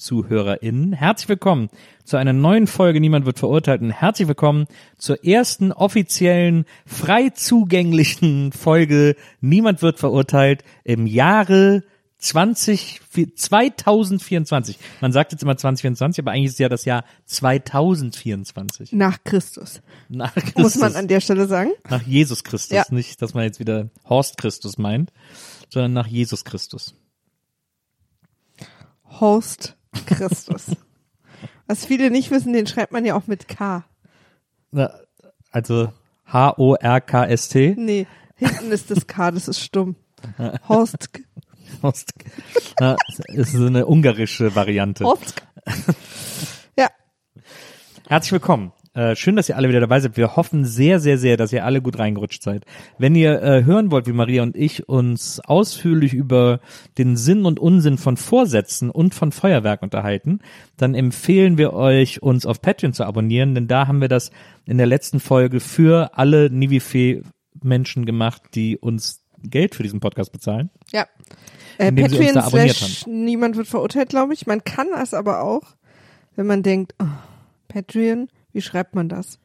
Nivifee-ZuhörerInnen. Herzlich willkommen zu einer neuen Folge Niemand wird verurteilt und herzlich willkommen zur ersten offiziellen, frei zugänglichen Folge Niemand wird verurteilt im Jahre 20, 2024. Man sagt jetzt immer 2024, aber eigentlich ist ja das Jahr 2024. Nach Christus. Nach Muss Christus. man an der Stelle sagen. Nach Jesus Christus. Ja. Nicht, dass man jetzt wieder Horst Christus meint, sondern nach Jesus Christus. Horst Christus. Was viele nicht wissen, den schreibt man ja auch mit K. Na, Also H-O-R-K-S-T. Nee, hinten ist das K, das ist stumm. Horst. Horst. Na, ist so eine ungarische Variante. Horst. Ja, Herzlich willkommen. Äh, schön, dass ihr alle wieder dabei seid. Wir hoffen sehr, sehr, sehr, dass ihr alle gut reingerutscht seid. Wenn ihr äh, hören wollt, wie Maria und ich uns ausführlich über den Sinn und Unsinn von Vorsätzen und von Feuerwerk unterhalten, dann empfehlen wir euch, uns auf Patreon zu abonnieren, denn da haben wir das in der letzten Folge für alle Nivifee-Menschen gemacht, die uns Geld für diesen Podcast bezahlen. ja. Äh, Patreon slash niemand wird verurteilt, glaube ich. Man kann das aber auch, wenn man denkt, oh, Patreon, wie schreibt man das?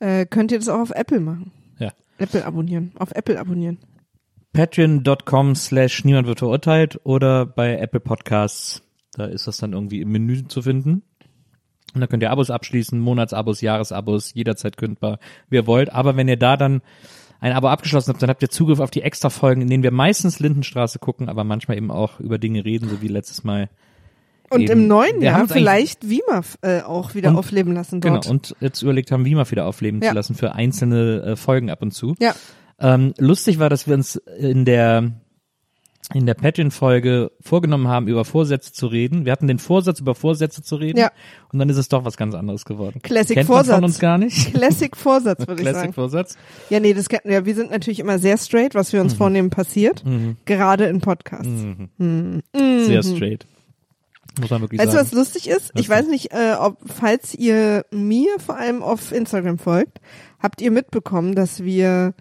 Äh, könnt ihr das auch auf Apple machen. Ja. Apple abonnieren. Auf Apple abonnieren. patreon.com slash niemand wird verurteilt oder bei Apple Podcasts. Da ist das dann irgendwie im Menü zu finden. Und da könnt ihr Abos abschließen, Monatsabos, Jahresabos, jederzeit kündbar, wie ihr wollt. Aber wenn ihr da dann ein Abo abgeschlossen habt, dann habt ihr Zugriff auf die extra Folgen, in denen wir meistens Lindenstraße gucken, aber manchmal eben auch über Dinge reden, so wie letztes Mal. Und Eben. im neuen Jahr vielleicht Wima äh, auch wieder Und- aufleben lassen dort. Genau, und jetzt überlegt haben, wie mal wieder aufleben Ja. zu lassen für einzelne äh, Folgen ab und zu. ja, Ähm, lustig war, dass wir uns in der in der Patreon-Folge vorgenommen haben, über Vorsätze zu reden. Wir hatten den Vorsatz, über Vorsätze zu reden. Ja. Und dann ist es doch was ganz anderes geworden. Classic Kennt man Vorsatz. von uns gar nicht. Classic Vorsatz, würde ich Classic sagen. Vorsatz. Ja, nee, das kennen wir. Sind natürlich immer sehr straight, was wir uns Mhm. vornehmen passiert. Gerade in Podcasts. Sehr straight. Muss man wirklich Weißt du, was sagen. lustig ist? Ich weiß nicht, äh, ob, falls ihr mir vor allem auf Instagram folgt, habt ihr mitbekommen, dass wir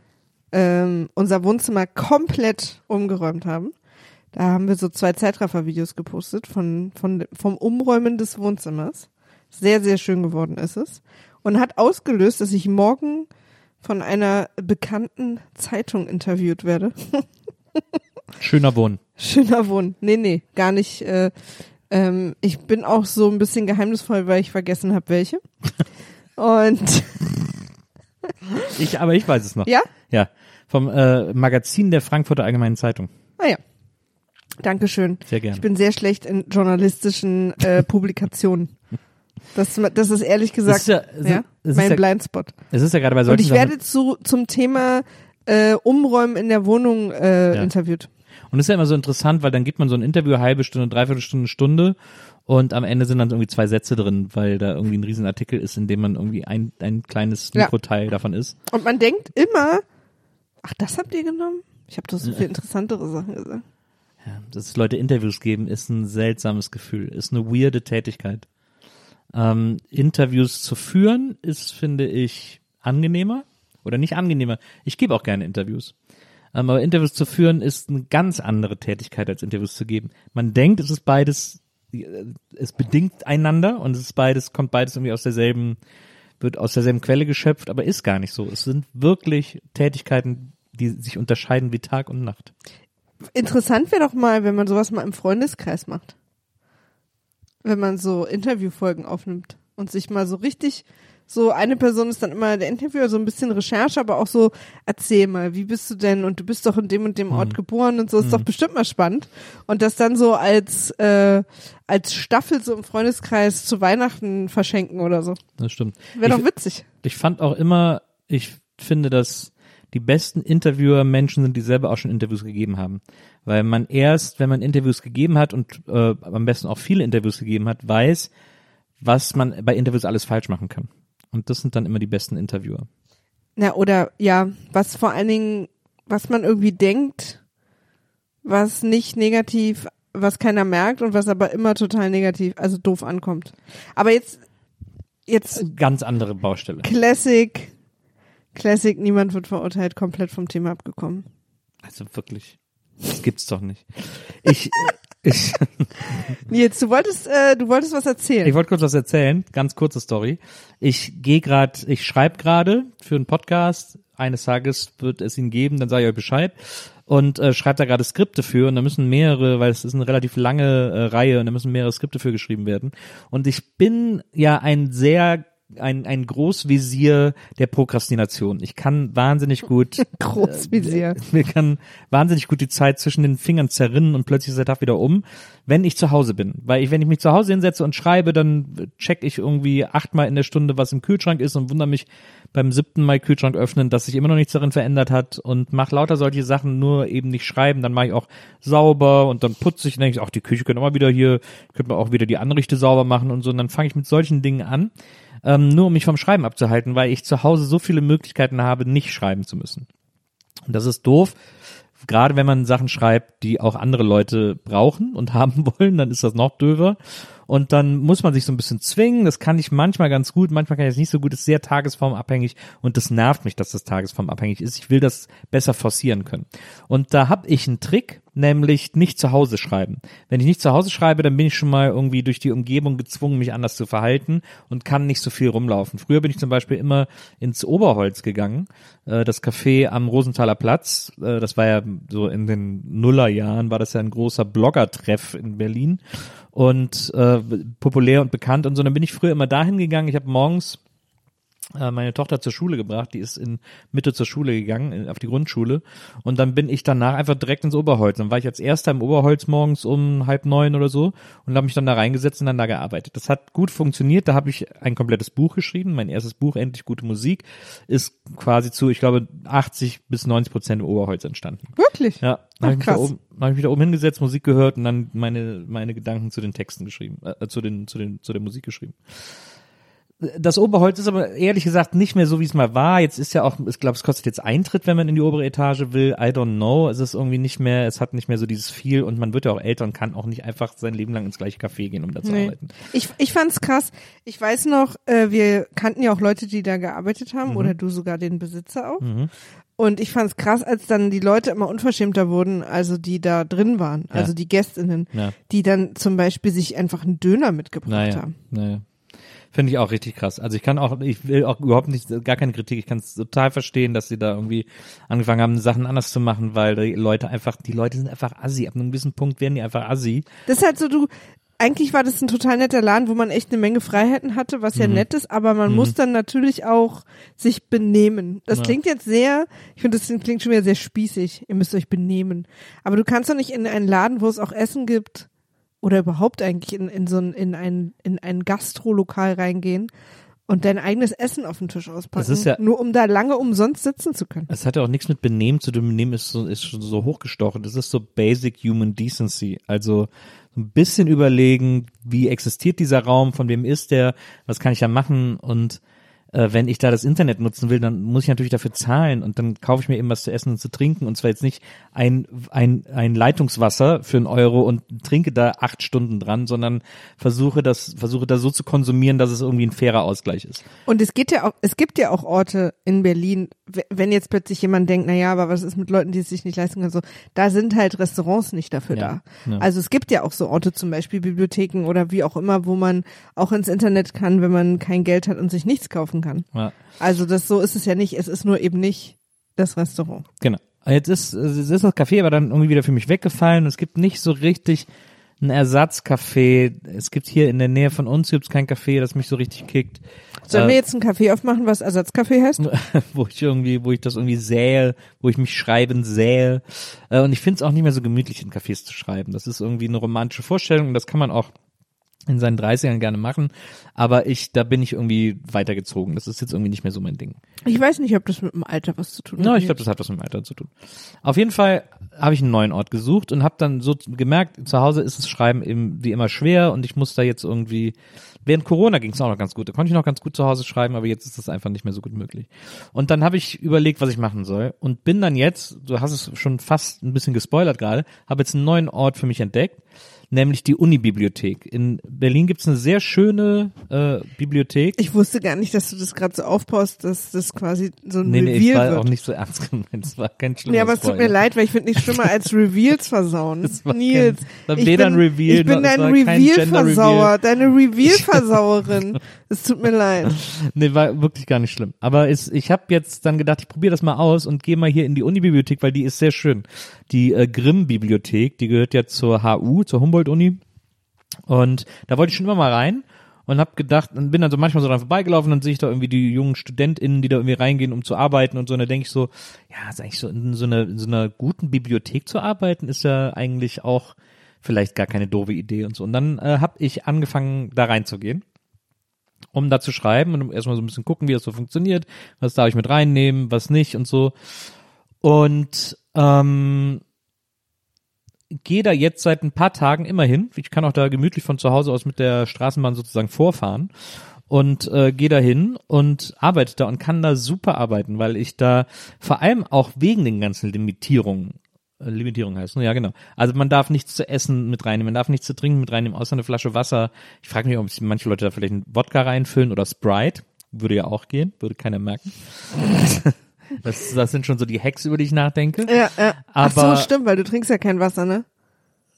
ähm, unser Wohnzimmer komplett umgeräumt haben. Da haben wir so zwei Zeitraffer-Videos gepostet von, von, vom Umräumen des Wohnzimmers. Sehr, sehr schön geworden ist es. Und hat ausgelöst, dass ich morgen von einer bekannten Zeitung interviewt werde. Schöner Wohnen. Schöner Wohn. Nee, nee, gar nicht. Äh, ähm, ich bin auch so ein bisschen geheimnisvoll, weil ich vergessen habe, welche. Und Ich, aber ich weiß es noch. ja, Ja. Vom äh, Magazin der Frankfurter Allgemeinen Zeitung. ah ja. Dankeschön. Sehr gerne. Ich bin sehr schlecht in journalistischen äh, Publikationen. Das, das ist ehrlich gesagt ist ja- ja, ist mein ja- Blindspot. Es ist ja gerade bei Und solchen ich Sachen- werde zu, zum Thema äh, Umräumen in der Wohnung äh, interviewt. Und das ist ja immer so interessant, weil dann gibt man so ein Interview halbe Stunde, dreiviertel Stunde, Stunde und am Ende sind dann irgendwie zwei Sätze drin, weil da irgendwie ein Riesenartikel ist, in dem man irgendwie ein, ein kleines Ja. Mikroteil davon ist. Und man denkt immer, ach, das habt ihr genommen? Ich habe doch so viel interessantere Sachen gesagt. ja, dass Leute Interviews geben, ist ein seltsames Gefühl, ist eine weirde Tätigkeit. Ähm, Interviews zu führen ist, finde ich, angenehmer oder nicht angenehmer. Ich gebe auch gerne Interviews. Ähm, aber Interviews zu führen ist eine ganz andere Tätigkeit als Interviews zu geben. Man denkt, es ist beides, äh, es bedingt einander und es ist beides, kommt beides irgendwie aus derselben, wird aus derselben Quelle geschöpft, aber ist gar nicht so. Es sind wirklich Tätigkeiten, die sich unterscheiden wie Tag und Nacht. Interessant wäre doch mal, wenn man sowas mal im Freundeskreis macht. Wenn man so Interviewfolgen aufnimmt und sich mal so richtig, so eine Person ist dann immer der Interviewer, so ein bisschen Recherche, aber auch so, erzähl mal, wie bist du denn und du bist doch in dem und dem Ort geboren und so, ist doch bestimmt mal spannend. Und das dann so als, äh, als Staffel so im Freundeskreis zu Weihnachten verschenken oder so. Das stimmt. Wäre doch witzig. ich fand auch immer, ich finde, dass die besten Interviewer Menschen sind, die selber auch schon Interviews gegeben haben. Weil man erst, wenn man Interviews gegeben hat und äh, am besten auch viele Interviews gegeben hat, weiß, was man bei Interviews alles falsch machen kann. Und das sind dann immer die besten Interviewer. Na, oder ja, was vor allen Dingen, was man irgendwie denkt, was nicht negativ, was keiner merkt und was aber immer total negativ, also doof ankommt. Aber jetzt, jetzt Ganz andere Baustelle. Classic, Classic, niemand wird verurteilt, komplett vom Thema abgekommen. Also wirklich. Das gibt's doch nicht. Ich, ich, Nils, du wolltest, äh, du wolltest was erzählen. Ich wollte kurz was erzählen, ganz kurze Story. Ich gehe gerade, ich schreibe gerade für einen Podcast. Eines Tages wird es ihn geben, dann sage ich euch Bescheid. Und äh, schreibe da gerade Skripte für und da müssen mehrere, weil es ist eine relativ lange äh, Reihe und da müssen mehrere Skripte für geschrieben werden. Und ich bin ja ein sehr ein, ein Großvisier der Prokrastination. Ich kann wahnsinnig gut Großvisier. mir kann wahnsinnig gut die Zeit zwischen den Fingern zerrinnen und plötzlich ist der Tag wieder um, wenn ich zu Hause bin. Weil ich, wenn ich mich zu Hause hinsetze und schreibe, dann check ich irgendwie achtmal in der Stunde, was im Kühlschrank ist und wundere mich beim siebten Mal Kühlschrank öffnen, dass sich immer noch nichts darin verändert hat und mache lauter solche Sachen, nur eben nicht schreiben. Dann mache ich auch sauber und dann putze ich und denke ich, ach, die Küche könnte auch mal wieder hier, könnte man auch wieder die Anrichte sauber machen und so. Und dann fange ich mit solchen Dingen an, ähm, nur um mich vom Schreiben abzuhalten, weil ich zu Hause so viele Möglichkeiten habe, nicht schreiben zu müssen. Und das ist doof. Gerade wenn man Sachen schreibt, die auch andere Leute brauchen und haben wollen, dann ist das noch döver. Und dann muss man sich so ein bisschen zwingen. Das kann ich manchmal ganz gut, manchmal kann ich es nicht so gut. Das ist sehr tagesformabhängig und das nervt mich, dass das tagesformabhängig ist. Ich will das besser forcieren können. Und da habe ich einen Trick, nämlich nicht zu Hause schreiben. Wenn ich nicht zu Hause schreibe, dann bin ich schon mal irgendwie durch die Umgebung gezwungen, mich anders zu verhalten und kann nicht so viel rumlaufen. Früher bin ich zum Beispiel immer ins Oberholz gegangen, äh, das Café am Rosenthaler Platz. Äh, das war ja so in den Nullerjahren, war das ja ein großer Bloggertreff in Berlin und äh, populär und bekannt und so. Dann bin ich früher immer dahin gegangen. Ich habe morgens meine Tochter zur Schule gebracht, die ist in Mitte zur Schule gegangen, auf die Grundschule. Und dann bin ich danach einfach direkt ins Oberholz. Dann war ich als erster im Oberholz morgens um halb neun oder so und habe mich dann da reingesetzt und dann da gearbeitet. Das hat gut funktioniert. Da habe ich ein komplettes Buch geschrieben. Mein erstes Buch, Endlich gute Musik, ist quasi zu, ich glaube, 80 bis 90 Prozent im Oberholz entstanden. Wirklich? Ja, dann habe ich, mich da oben- hab ich mich da oben hingesetzt, Musik gehört und dann meine, meine Gedanken zu den Texten geschrieben, äh, zu den, zu den, zu der Musik geschrieben. Das Oberholz ist aber ehrlich gesagt nicht mehr so, wie es mal war. Jetzt ist ja auch, ich glaube, es kostet jetzt Eintritt, wenn man in die obere Etage will. I don't know. Es ist irgendwie nicht mehr, es hat nicht mehr so dieses viel und man wird ja auch älter und kann auch nicht einfach sein Leben lang ins gleiche Café gehen, um da zu Nee. arbeiten. Ich, ich fand's krass. Ich weiß noch, äh, wir kannten ja auch Leute, die da gearbeitet haben Mhm. oder du sogar den Besitzer auch. Und ich fand's krass, als dann die Leute immer unverschämter wurden, also die da drin waren, Ja. also die GästInnen, Ja. die dann zum Beispiel sich einfach einen Döner mitgebracht Naja, haben. naja. Finde ich auch richtig krass. Also ich kann auch, ich will auch überhaupt nicht, gar keine Kritik, ich kann es total verstehen, dass sie da irgendwie angefangen haben, Sachen anders zu machen, weil die Leute einfach, die Leute sind einfach assi. Ab einem gewissen Punkt werden die einfach assi. Das ist halt so, du, eigentlich war das ein total netter Laden, wo man echt eine Menge Freiheiten hatte, was Mhm. ja nett ist, aber man muss dann natürlich auch sich benehmen. Das Ja. klingt jetzt sehr, ich finde, das klingt schon wieder sehr spießig. Ihr müsst euch benehmen. Aber du kannst doch nicht in einen Laden, wo es auch Essen gibt, oder überhaupt eigentlich in, in so ein, in ein, in ein Gastrolokal reingehen und dein eigenes Essen auf den Tisch auspacken, ist ja- nur um da lange umsonst sitzen zu können. Es hat ja auch nichts mit Benehmen zu tun. Benehmen ist so, ist schon so hochgestochen. Das ist so basic human decency. Also so ein bisschen überlegen, wie existiert dieser Raum, von wem ist der, was kann ich da machen und äh, wenn ich da das Internet nutzen will, dann muss ich natürlich dafür zahlen und dann kaufe ich mir eben was zu essen und zu trinken und zwar jetzt nicht ein, ein, ein Leitungswasser für einen Euro und trinke da acht Stunden dran, sondern versuche das, versuche das so zu konsumieren, dass es irgendwie ein fairer Ausgleich ist. Und es geht ja auch, es gibt ja auch Orte in Berlin, wenn jetzt plötzlich jemand denkt, na ja, aber was ist mit Leuten, die es sich nicht leisten können, so, da sind halt Restaurants nicht dafür Ja, da. ja. Also es gibt ja auch so Orte, zum Beispiel Bibliotheken oder wie auch immer, wo man auch ins Internet kann, wenn man kein Geld hat und sich nichts kaufen kann. Ja. Also das so ist es ja nicht. Es ist nur eben nicht das Restaurant. Genau. Jetzt ist, es ist das Café aber dann irgendwie wieder für mich weggefallen. Es gibt nicht so richtig ein Ersatzcafé. Es gibt hier in der Nähe von uns gibt's kein Café, das mich so richtig kickt. Sollen Äh, wir jetzt ein Café aufmachen, was Ersatzcafé heißt? wo ich irgendwie, wo ich das irgendwie sähe, wo ich mich schreiben sähe. Äh, Und ich finde es auch nicht mehr so gemütlich, in Cafés zu schreiben. Das ist irgendwie eine romantische Vorstellung und das kann man auch in seinen 30ern gerne machen. Aber ich, da bin ich irgendwie weitergezogen. Das ist jetzt irgendwie nicht mehr so mein Ding. Ich weiß nicht, ob das mit dem Alter was zu tun hat. Ja, ich glaube, das hat was mit dem Alter zu tun. Auf jeden Fall habe ich einen neuen Ort gesucht und habe dann so gemerkt, zu Hause ist das Schreiben eben wie immer schwer und ich muss da jetzt irgendwie, während Corona ging es auch noch ganz gut, da konnte ich noch ganz gut zu Hause schreiben, aber jetzt ist das einfach nicht mehr so gut möglich. Und dann habe ich überlegt, was ich machen soll und bin dann jetzt, du hast es schon fast ein bisschen gespoilert gerade, habe jetzt einen neuen Ort für mich entdeckt, nämlich die Unibibliothek. In Berlin gibt's eine sehr schöne äh, Bibliothek. Ich wusste gar nicht, dass du das gerade so aufbaust, dass das quasi so ein nee, nee, Reveal ich war wird. auch nicht so ernst gemeint. Es war kein schlimmer Nee, aber es tut mir leid, weil ich finde nichts schlimmer als Reveals versauen. Das war Nils, kein- ich bin, ein Reveal ich bin es dein Reveal-Versauer, deine Reveal-Versauerin. Es tut mir leid. Nee, war wirklich gar nicht schlimm. Aber es, ich habe jetzt dann gedacht, ich probiere das mal aus und gehe mal hier in die Unibibliothek, weil die ist sehr schön. Die äh, Grimm-Bibliothek, die gehört ja zur HU, zur Humboldt-Uni. Und da wollte ich schon immer mal rein und habe gedacht, und bin dann so manchmal so dran vorbeigelaufen und sehe ich da irgendwie die jungen StudentInnen, die da irgendwie reingehen, um zu arbeiten und so. Und da denke ich so, ja, ist eigentlich so in so einer, in so einer guten Bibliothek zu arbeiten, ist ja eigentlich auch vielleicht gar keine doofe Idee und so. Und dann äh, habe ich angefangen, da reinzugehen um da zu schreiben und erstmal so ein bisschen gucken, wie das so funktioniert, was darf ich mit reinnehmen, was nicht und so. Und ähm, gehe da jetzt seit ein paar Tagen immer hin. Ich kann auch da gemütlich von zu Hause aus mit der Straßenbahn sozusagen vorfahren und äh, gehe da hin und arbeite da und kann da super arbeiten, weil ich da vor allem auch wegen den ganzen Limitierungen äh, Limitierung heißt, ne? ja genau. Also man darf nichts zu essen mit reinnehmen, man darf nichts zu trinken mit reinnehmen, außer eine Flasche Wasser. Ich frage mich, ob sich manche Leute da vielleicht einen Wodka reinfüllen oder Sprite. Würde ja auch gehen, würde keiner merken. Das, das sind schon so die Hacks, über die ich nachdenke. Ja, ja. Ach Aber- so, stimmt, weil du trinkst ja kein Wasser, ne?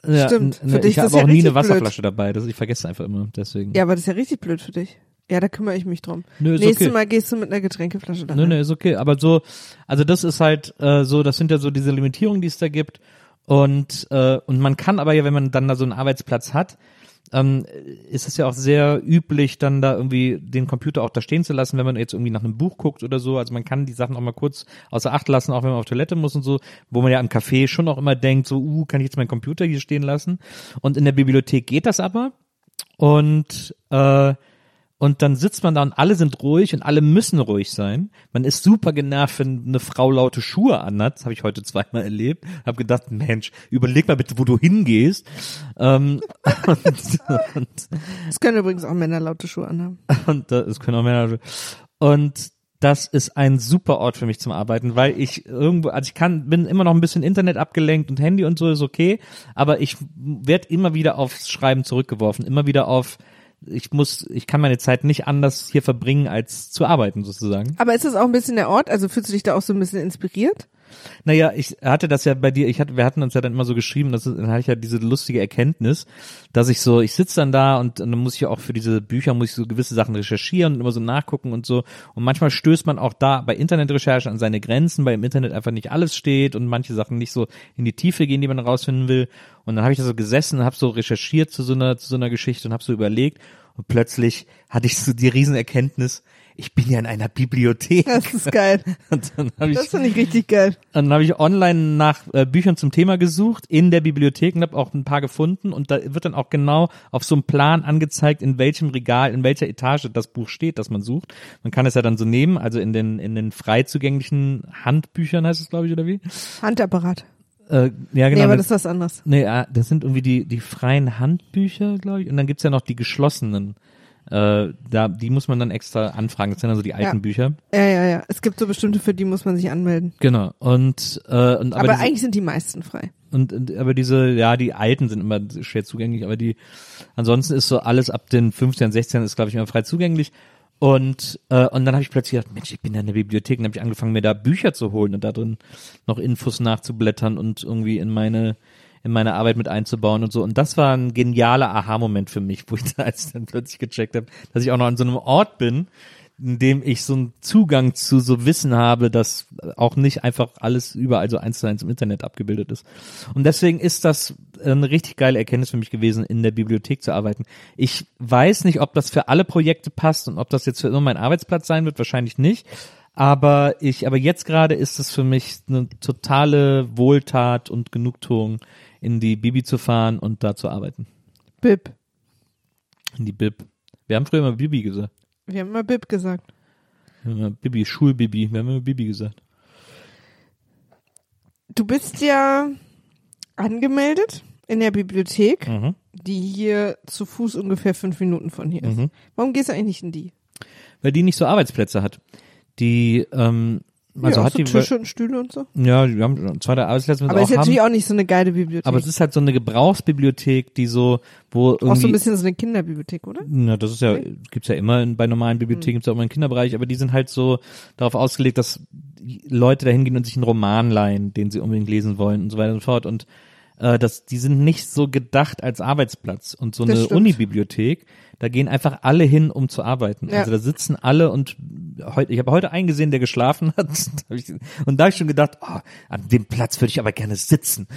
Ja, stimmt. n- Für ne, dich ich ist habe das ja auch nie eine blöd. Wasserflasche dabei, das, ich vergesse einfach immer, deswegen. Ja, aber das ist ja richtig blöd für dich. Ja, da kümmere ich mich drum. Nö, ist Nächstes okay. Mal gehst du mit einer Getränkeflasche da Nö, nö, ist okay. Aber so, also das ist halt äh, so, das sind ja so diese Limitierungen, die es da gibt. Und, äh, und man kann aber ja, wenn man dann da so einen Arbeitsplatz hat, ähm, ist es ja auch sehr üblich, dann da irgendwie den Computer auch da stehen zu lassen, wenn man jetzt irgendwie nach einem Buch guckt oder so. Also man kann die Sachen auch mal kurz außer Acht lassen, auch wenn man auf Toilette muss und so, wo man ja am Café schon auch immer denkt, so, uh, kann ich jetzt meinen Computer hier stehen lassen? Und in der Bibliothek geht das aber. Und äh, und dann sitzt man da und alle sind ruhig und alle müssen ruhig sein. Man ist super genervt, wenn eine Frau laute Schuhe anhat. Das habe ich heute zweimal erlebt. Hab gedacht, Mensch, überleg mal bitte, wo du hingehst. Ähm, Das können übrigens auch Männer laute Schuhe anhaben. und das können auch Männer. Und das ist ein super Ort für mich zum Arbeiten, weil ich irgendwo, also ich kann, bin immer noch ein bisschen Internet abgelenkt und Handy und so ist okay, aber ich werde immer wieder aufs Schreiben zurückgeworfen, immer wieder auf, ich muss, ich kann meine Zeit nicht anders hier verbringen, als zu arbeiten sozusagen. Aber ist das auch ein bisschen der Ort? Also fühlst du dich da auch so ein bisschen inspiriert? Naja, ich hatte das ja bei dir, ich hatte, wir hatten uns ja dann immer so geschrieben, dass, dann hatte ich ja diese lustige Erkenntnis, dass ich so, ich sitze dann da und, und dann muss ich auch für diese Bücher, muss ich so gewisse Sachen recherchieren und immer so nachgucken und so. Und manchmal stößt man auch da bei Internetrecherche an seine Grenzen, weil im Internet einfach nicht alles steht und manche Sachen nicht so in die Tiefe gehen, die man rausfinden will. Und dann habe ich da so gesessen, habe so recherchiert zu so einer, zu so einer Geschichte und habe so überlegt und plötzlich hatte ich so die Riesenerkenntnis, ich bin ja in einer Bibliothek. Das ist geil. Und dann habe ich Das finde ich richtig geil. dann habe ich online nach äh, Büchern zum Thema gesucht in der Bibliothek und habe auch ein paar gefunden und da wird dann auch genau auf so einem Plan angezeigt, in welchem Regal, in welcher Etage das Buch steht, das man sucht. Man kann es ja dann so nehmen, also in den in den frei zugänglichen Handbüchern heißt es glaube ich oder wie? Handapparat. Äh, ja genau. nee, aber das, ist was anderes. nee, äh, das sind irgendwie die die freien Handbücher, glaube ich, und dann gibt's ja noch die geschlossenen Äh, da, die muss man dann extra anfragen. Das sind also die alten Ja. Bücher. Ja, ja, ja. Es gibt so bestimmte, für die muss man sich anmelden. Genau. Und, äh, und aber, Aber, diese, eigentlich sind die meisten frei. und, und aber diese, ja, die alten sind immer schwer zugänglich, aber die ansonsten ist so alles ab den 15, 16 ist, glaube ich, immer frei zugänglich. Und, äh, und dann habe ich plötzlich gedacht, Mensch, ich bin ja in der Bibliothek und habe ich angefangen, mir da Bücher zu holen und da drin noch Infos nachzublättern und irgendwie in meine in meine Arbeit mit einzubauen und so. Und das war ein genialer Aha-Moment für mich, wo ich da als dann plötzlich gecheckt habe, dass ich auch noch an so einem Ort bin, in dem ich so einen Zugang zu so Wissen habe, dass auch nicht einfach alles überall so eins zu eins im Internet abgebildet ist. Und deswegen ist das eine richtig geile Erkenntnis für mich gewesen, in der Bibliothek zu arbeiten. Ich weiß nicht, ob das für alle Projekte passt und ob das jetzt für immer mein Arbeitsplatz sein wird, wahrscheinlich nicht. Aber ich, aber jetzt gerade ist es für mich eine totale Wohltat und Genugtuung, in die Bibi zu fahren und da zu arbeiten. Bib. In die Bib. Wir haben früher immer Bibi gesagt. Wir haben mal Bib gesagt. Immer Bibi, Schulbibi. Wir haben immer Bibi gesagt. Du bist ja angemeldet in der Bibliothek, Mhm. die hier zu Fuß ungefähr fünf Minuten von hier ist. Mhm. Warum gehst du eigentlich nicht in die? Weil die nicht so Arbeitsplätze hat. Die, ähm, also ja, hat so die, Tische und Stühle und so. ja, wir haben zwei der Arbeitsplätze Aber auch ist natürlich haben. auch nicht so eine geile Bibliothek. Aber es ist halt so eine Gebrauchsbibliothek, die so, wo irgendwie. auch so ein bisschen so eine Kinderbibliothek, oder? Na, das ist ja, gibt's ja immer in, bei normalen Bibliotheken, gibt's ja auch immer einen Kinderbereich, aber die sind halt so darauf ausgelegt, dass Leute da hingehen und sich einen Roman leihen, den sie unbedingt lesen wollen und so weiter und so fort. Und äh, das, die sind nicht so gedacht als Arbeitsplatz. Und so Das eine. Unibibliothek, da gehen einfach alle hin, um zu arbeiten. Ja. Also da sitzen alle und heute, ich habe heute einen gesehen, der geschlafen hat. Und da habe ich schon gedacht, oh, an dem Platz würde ich aber gerne sitzen.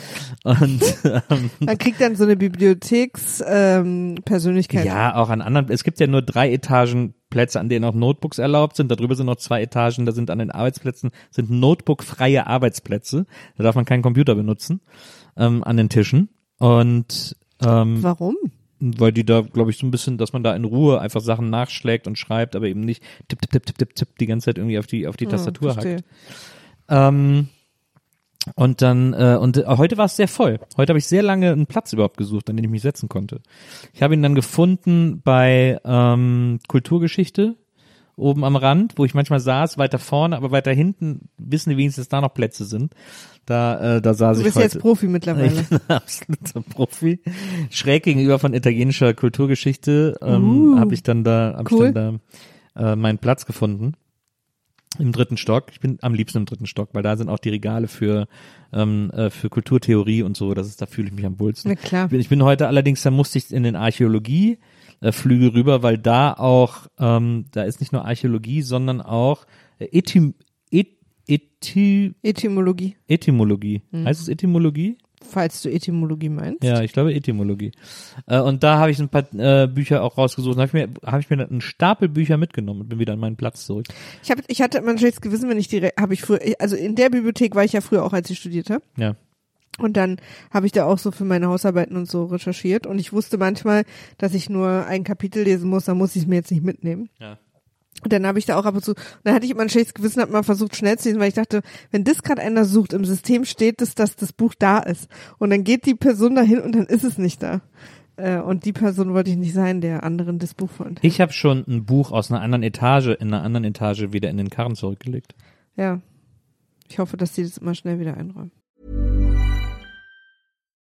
Und ähm, Man kriegt dann so eine Bibliothekspersönlichkeit. Ähm, Persönlichkeit. ja, auch an anderen. Es gibt ja nur drei Etagen Plätze, an denen auch Notebooks erlaubt sind. Darüber sind noch zwei Etagen. Da sind an den Arbeitsplätzen sind Notebook-freie Arbeitsplätze. Da darf man keinen Computer benutzen ähm, an den Tischen. Und ähm, Warum? Weil die da, glaube ich, so ein bisschen, dass man da in Ruhe einfach Sachen nachschlägt und schreibt, aber eben nicht tipp, tipp, tipp, tipp, tipp, tipp die ganze Zeit irgendwie auf die auf die Tastatur Ah, verstehe. hackt. Ähm, und dann, äh, und äh, heute war es sehr voll. Heute habe ich sehr lange einen Platz überhaupt gesucht, an den ich mich setzen konnte. Ich habe ihn dann gefunden bei ähm, Kulturgeschichte oben am Rand, wo ich manchmal saß, weiter vorne, aber weiter hinten wissen die wenigstens, dass da noch Plätze sind. Da, äh, da saß Du ich bist heute. jetzt Profi mittlerweile. Ich bin absoluter Profi. Schräg gegenüber von italienischer Kulturgeschichte ähm, Uh, habe ich dann da, hab cool. ich dann da äh, meinen Platz gefunden. Im dritten Stock. Ich bin am liebsten im dritten Stock, weil da sind auch die Regale für, ähm, äh, für Kulturtheorie und so. Das ist, da fühle ich mich am wohlsten. Na klar. Ich bin, ich bin heute allerdings, da musste ich in den Archäologie äh, Flügel rüber, weil da auch, ähm, da ist nicht nur Archäologie, sondern auch äh, Etym, et, Ety, Etymologie. Etymologie. Mhm. Heißt es Etymologie? Falls du Etymologie meinst. Ja, ich glaube Etymologie. Äh, und da habe ich ein paar äh, Bücher auch rausgesucht. Da habe ich mir, habe ich mir einen Stapel Bücher mitgenommen und bin wieder an meinen Platz zurück. Ich, hab, ich hatte immer ein schlechtes Gewissen, wenn ich direkt, habe ich früher, also in der Bibliothek war ich ja früher auch, als ich studiert habe. Ja. Und dann habe ich da auch so für meine Hausarbeiten und so recherchiert. Und ich wusste manchmal, dass ich nur ein Kapitel lesen muss, dann muss ich es mir jetzt nicht mitnehmen. Ja. Und dann habe ich da auch ab und zu, dann hatte ich immer ein schlechtes Gewissen, habe mal versucht schnell zu lesen, weil ich dachte, wenn das gerade einer sucht, im System steht es, dass das Buch da ist. Und dann geht die Person dahin und dann ist es nicht da. Äh, Und die Person wollte ich nicht sein, der anderen das Buch von. Ich habe schon ein Buch aus einer anderen Etage in einer anderen Etage wieder in den Karren zurückgelegt. Ja. Ich hoffe, dass die das immer schnell wieder einräumen.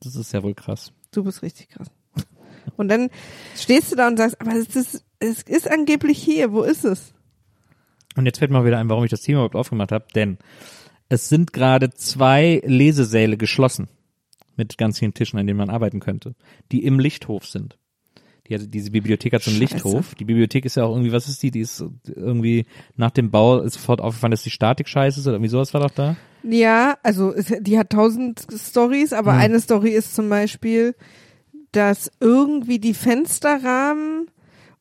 Das ist ja wohl krass. Du bist richtig krass. Und dann stehst du da und sagst, aber es ist, es ist angeblich hier, wo ist es? Und jetzt fällt mir wieder ein, warum ich das Thema überhaupt aufgemacht habe, denn es sind gerade zwei Lesesäle geschlossen mit ganz vielen Tischen, an denen man arbeiten könnte, die im Lichthof sind. Die, hat- diese Bibliothek hat so einen Scheiße. Lichthof. Die Bibliothek ist ja auch irgendwie, was ist die? Die ist irgendwie nach dem Bau ist sofort aufgefallen, dass die Statik scheiße ist oder irgendwie sowas war doch da. Ja, also die hat tausend Stories, aber Mhm. eine Story ist zum Beispiel, dass irgendwie die Fensterrahmen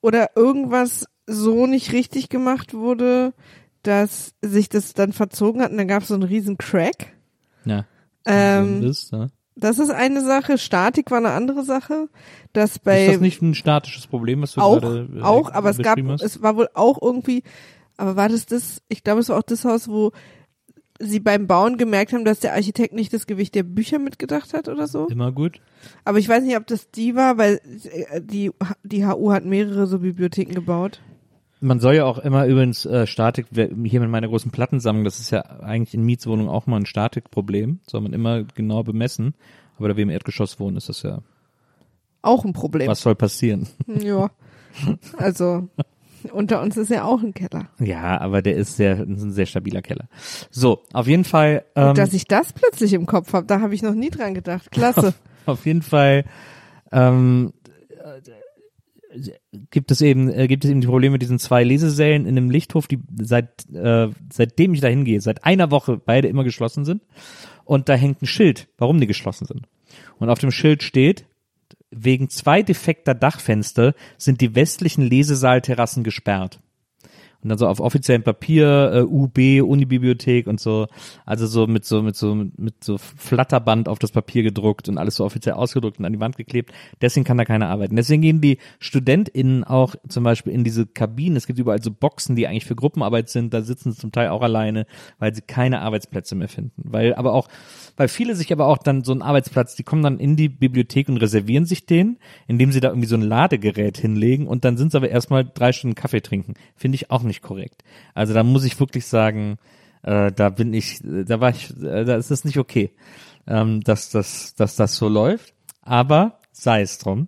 oder irgendwas so nicht richtig gemacht wurde, dass sich das dann verzogen hat und dann gab es so einen riesen Crack. Ja. Ähm, ist, ja. Das ist eine Sache. Statik war eine andere Sache. Dass bei ist das nicht ein statisches Problem, was du auch, gerade äh, auch, aber es gab, hast? es war wohl auch irgendwie, aber war das das, ich glaube, es war auch das Haus, wo sie beim Bauen gemerkt haben, dass der Architekt nicht das Gewicht der Bücher mitgedacht hat oder so. Immer gut. Aber ich weiß nicht, ob das die war, weil äh, die, die HU hat mehrere so Bibliotheken gebaut. Man soll ja auch immer übrigens äh, Statik, hier mit meiner großen Plattensammlung, das ist ja eigentlich in Mietswohnungen auch mal ein Statikproblem, soll man immer genau bemessen. Aber da wir im Erdgeschoss wohnen, ist das ja, Auch ein Problem. was soll passieren? Ja. Also, unter uns ist ja auch ein Keller. Ja, aber der ist sehr, ist ein sehr stabiler Keller. So, auf jeden Fall, ähm, Dass ich das plötzlich im Kopf habe, da habe ich noch nie dran gedacht. Klasse. auf jeden Fall, ähm, äh, gibt es eben, äh, gibt es eben die Probleme mit diesen zwei Lesesälen in einem Lichthof, die seit, äh, seitdem ich da hingehe, seit einer Woche beide immer geschlossen sind. Und da hängt ein Schild, warum die geschlossen sind. Und auf dem Schild steht, wegen zwei defekter Dachfenster sind die westlichen Lesesaalterrassen gesperrt. Und dann so auf offiziellem Papier, äh, UB, Unibibliothek und so, also so mit so, mit so, mit so Flatterband auf das Papier gedruckt und alles so offiziell ausgedruckt und an die Wand geklebt. Deswegen kann da keiner arbeiten. Deswegen gehen die StudentInnen auch zum Beispiel in diese Kabinen. Es gibt überall so Boxen, die eigentlich für Gruppenarbeit sind. Da sitzen sie zum Teil auch alleine, weil sie keine Arbeitsplätze mehr finden. Weil aber auch, weil viele sich aber auch dann so einen Arbeitsplatz, die kommen dann in die Bibliothek und reservieren sich den, indem sie da irgendwie so ein Ladegerät hinlegen und dann sind sie aber erstmal drei Stunden Kaffee trinken. Finde ich auch nicht korrekt. Also da muss ich wirklich sagen, äh, da bin ich, da war ich, äh, da ist es nicht okay, ähm, dass, dass, dass das so läuft. Aber sei es drum.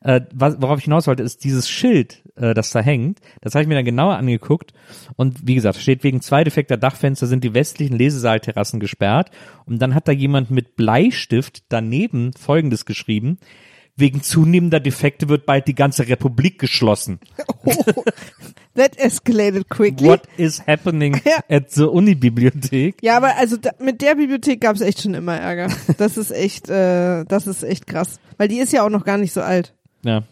Äh, was, worauf ich hinaus wollte, ist dieses Schild, äh, das da hängt. Das habe ich mir dann genauer angeguckt. Und wie gesagt, steht wegen zwei defekter Dachfenster sind die westlichen Lesesaalterrassen gesperrt. Und dann hat da jemand mit Bleistift daneben Folgendes geschrieben. Wegen zunehmender Defekte wird bald die ganze Republik geschlossen. That escalated quickly. What is happening Ja. at the Uni-Bibliothek? Ja, aber also da, mit der Bibliothek gab es echt schon immer Ärger. Das ist echt, äh, das ist echt krass. Weil die ist ja auch noch gar nicht so alt. Ja.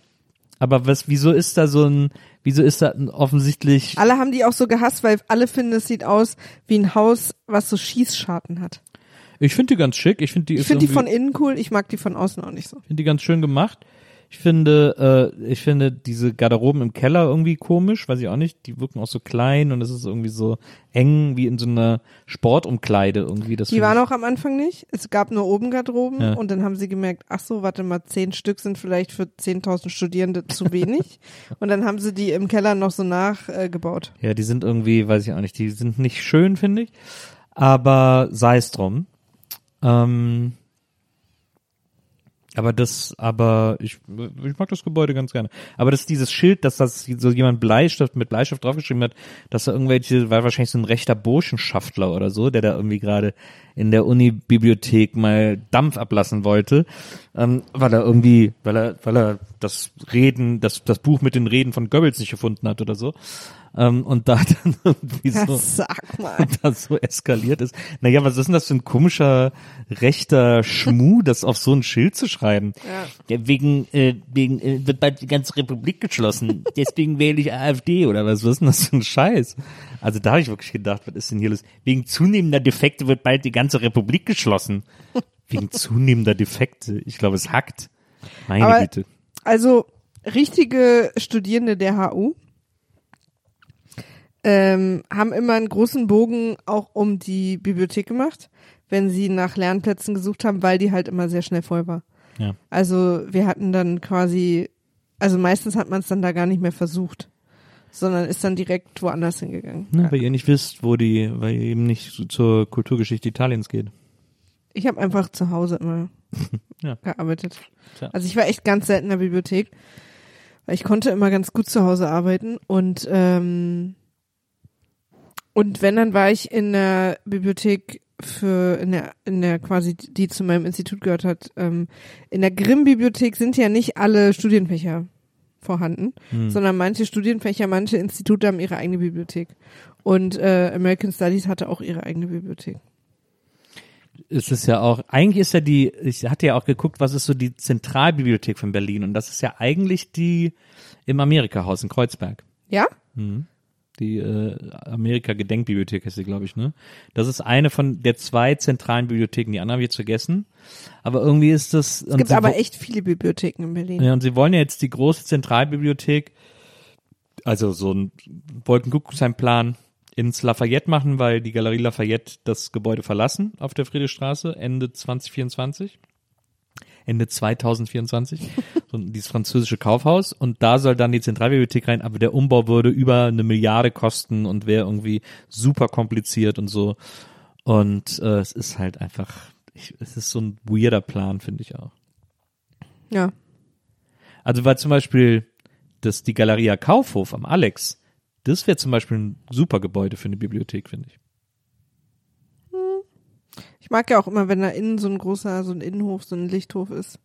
Aber was, wieso ist da so ein, wieso ist da ein offensichtlich, Alle haben die auch so gehasst, weil alle finden, es sieht aus wie ein Haus, was so Schießscharten hat. ich finde die ganz schick, ich finde die Ich finde die von innen cool, ich mag die von außen auch nicht so. finde die ganz schön gemacht. Ich finde, äh, ich finde diese Garderoben im Keller irgendwie komisch, weiß ich auch nicht. Die wirken auch so klein und es ist irgendwie so eng wie in so einer Sportumkleide irgendwie. Das Die waren auch am Anfang nicht. Es gab nur oben Garderoben Ja. und dann haben sie gemerkt, ach so, warte mal, zehn Stück sind vielleicht für 10.000 Studierende zu wenig. und dann haben sie die im Keller noch so nachgebaut. Äh. Ja, die sind irgendwie, weiß ich auch nicht, die sind nicht schön, finde ich. Aber sei es drum. Ähm, aber das, aber ich, ich mag das Gebäude ganz gerne. Aber das dieses Schild, dass das so jemand Bleistift mit Bleistift draufgeschrieben hat, dass da irgendwelche, war wahrscheinlich so ein rechter Burschenschaftler oder so, der da irgendwie gerade in der Uni-Bibliothek mal Dampf ablassen wollte, ähm, weil er irgendwie, weil er, weil er das Reden, das, das Buch mit den Reden von Goebbels nicht gefunden hat oder so. Ähm, und da dann irgendwie Ja, so sag mal. das so eskaliert ist. Naja, was ist denn das für ein komischer rechter Schmuh, das auf so ein Schild zu schreiben? Ja. wegen, äh, wegen äh, wird bald die ganze Republik geschlossen. Deswegen wähle ich AfD oder was? Was ist denn das für ein Scheiß? Also da habe ich wirklich gedacht, was ist denn hier los? Wegen zunehmender Defekte wird bald die ganze Republik geschlossen. Wegen zunehmender Defekte. Ich glaube, es hackt. Meine Aber- Güte. Also richtige Studierende der HU ähm, haben immer einen großen Bogen auch um die Bibliothek gemacht, wenn sie nach Lernplätzen gesucht haben, weil die halt immer sehr schnell voll war. Ja. Also wir hatten dann quasi, also meistens hat man es dann da gar nicht mehr versucht, sondern ist dann direkt woanders hingegangen. Ne, weil ihr nicht wisst, wo die, weil ihr eben nicht zur Kulturgeschichte Italiens geht. Ich habe einfach zu Hause immer Ja. gearbeitet. Tja. Also ich war echt ganz selten in der Bibliothek, weil ich konnte immer ganz gut zu Hause arbeiten und ähm, und wenn dann war ich in der Bibliothek für in der in der quasi die zu meinem Institut gehört hat. Ähm, in der Grimm-Bibliothek sind ja nicht alle Studienfächer vorhanden, Hm. sondern manche Studienfächer, manche Institute haben ihre eigene Bibliothek. Und äh, American Studies hatte auch ihre eigene Bibliothek. es ist ja auch, eigentlich ist ja die, ich hatte ja auch geguckt, was ist so die Zentralbibliothek von Berlin und das ist ja eigentlich die im Amerika-Haus in Kreuzberg. Ja? Die äh, Amerika-Gedenkbibliothek heißt sie, glaube ich, ne? Das ist eine von der zwei zentralen Bibliotheken, die anderen habe ich jetzt vergessen. Aber irgendwie ist das. Es gibt aber echt viele Bibliotheken in Berlin. Ja, und sie wollen ja jetzt die große Zentralbibliothek, also so ein Wolkenkuckucksheimplan ins Lafayette machen, weil die Galerie Lafayette das Gebäude verlassen auf der Friedrichstraße Ende 2024. Ende 2024, so dieses französische Kaufhaus und da soll dann die Zentralbibliothek rein, aber der Umbau würde über eine Milliarde kosten und wäre irgendwie super kompliziert und so und äh, es ist halt einfach, ich, es ist so ein weirder Plan, finde ich auch. Ja. Also weil zum Beispiel das, die Galeria Kaufhof am Alex, das wäre zum Beispiel ein super Gebäude für eine Bibliothek, finde ich. Ich mag ja auch immer, wenn da innen so ein großer, so ein Innenhof, so ein Lichthof ist.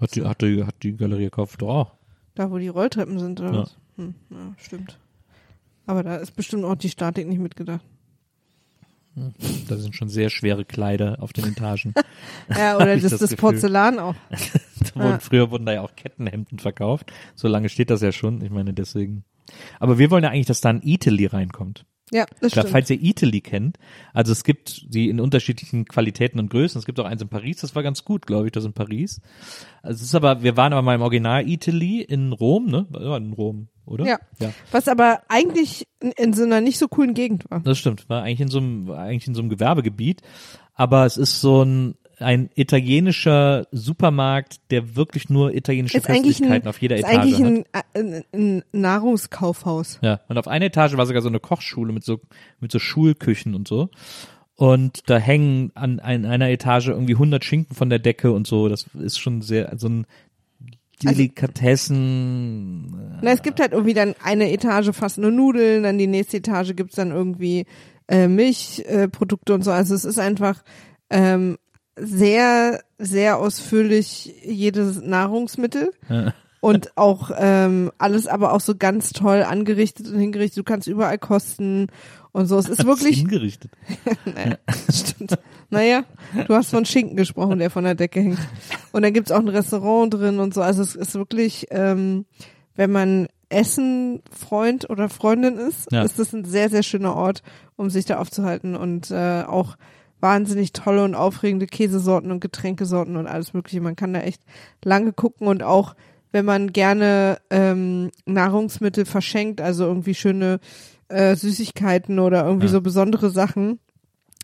Hat die, hat die, hat die Kaufhof doch auch. Da, wo die Rolltreppen sind, oder Ja. was? Hm, ja, stimmt. Aber da ist bestimmt auch die Statik nicht mitgedacht. Da sind schon sehr schwere Kleider auf den Etagen. Ja, oder das, das das. Porzellan auch. Wurden, Früher wurden da ja auch Kettenhemden verkauft. So lange steht das ja schon. Ich meine, deswegen. Aber wir wollen ja eigentlich, dass da ein Italy reinkommt. Ja, das Klar, stimmt. falls ihr Italy kennt, also es gibt die in unterschiedlichen Qualitäten und Größen. Es gibt auch eins in Paris, das war ganz gut, glaube ich, das in Paris. Also es ist aber, wir waren aber mal im Original Italy in Rom, ne? Ja, in Rom, oder? Ja. Ja. Was aber eigentlich in, in so einer nicht so coolen Gegend war. Das stimmt, war eigentlich in so einem, eigentlich in so einem Gewerbegebiet, aber es ist so ein ein italienischer Supermarkt, der wirklich nur italienische Ist ein, Köstlichkeiten auf jeder ist Etage eigentlich hat. ein, ein, ein Nahrungskaufhaus. Ja, und auf einer Etage war sogar so eine Kochschule mit so mit so Schulküchen und so. Und da hängen an, an einer Etage irgendwie 100 Schinken von der Decke und so. Das ist schon sehr so ein Also Delikatessen. Na, es gibt halt irgendwie dann eine Etage fast nur Nudeln, dann die nächste Etage gibt's dann irgendwie äh, Milchprodukte äh, und so. Also es ist einfach ähm, sehr, sehr ausführlich jedes Nahrungsmittel. Ja. Und auch ähm, alles aber auch so ganz toll angerichtet und hingerichtet. Du kannst überall kosten und so. Es ist wirklich, hingerichtet. naja, stimmt. Naja, du hast von Schinken gesprochen, der von der Decke hängt. Und dann gibt's auch ein Restaurant drin und so. Also es ist wirklich, ähm, wenn man Essen-Freund oder Freundin ist, Ja. ist das ein sehr, sehr schöner Ort, um sich da aufzuhalten und äh, auch wahnsinnig tolle und aufregende Käsesorten und Getränkesorten und alles mögliche. Man kann da echt lange gucken und auch wenn man gerne ähm, Nahrungsmittel verschenkt, also irgendwie schöne äh, Süßigkeiten oder irgendwie Ja. so besondere Sachen,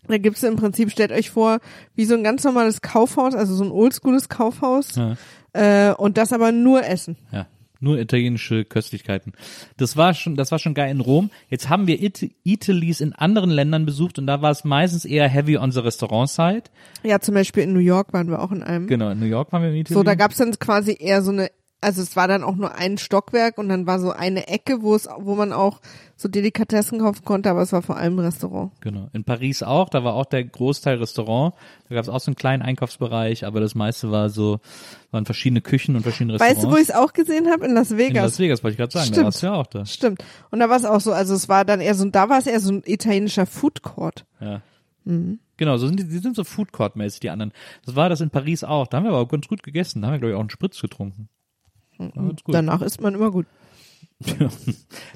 da gibt's im Prinzip, stellt euch vor, wie so ein ganz normales Kaufhaus, also so ein oldschooles Kaufhaus, Ja. äh, und das aber nur Essen. Ja, nur italienische Köstlichkeiten. Das war schon, das war schon geil in Rom. Jetzt haben wir It Italys in anderen Ländern besucht und da war es meistens eher heavy on the Restaurant Side. Ja, zum Beispiel in New York waren wir auch in einem. Genau, in New York waren wir im Italy. So, da gab's dann quasi eher so eine, also es war dann auch nur ein Stockwerk und dann war so eine Ecke, wo es, wo man auch so Delikatessen kaufen konnte, aber es war vor allem ein Restaurant. Genau. In Paris auch, da war auch der Großteil Restaurant. Da gab es auch so einen kleinen Einkaufsbereich, aber das meiste war so, waren verschiedene Küchen und verschiedene Restaurants. Weißt du, wo ich es auch gesehen habe? In Las In Vegas. Las Vegas wollte ich gerade sagen, da Stimmt. warst du ja auch da. Stimmt. Und da war es auch so, also es war dann eher so, da war es eher so ein italienischer Food Court. Ja. Mhm. Genau, so sind die, die sind so Food Court mäßig die anderen. Das war das in Paris auch. Da haben wir aber auch ganz gut gegessen. Da haben wir glaube ich auch einen Spritz getrunken. Ganz gut. Danach isst man immer gut.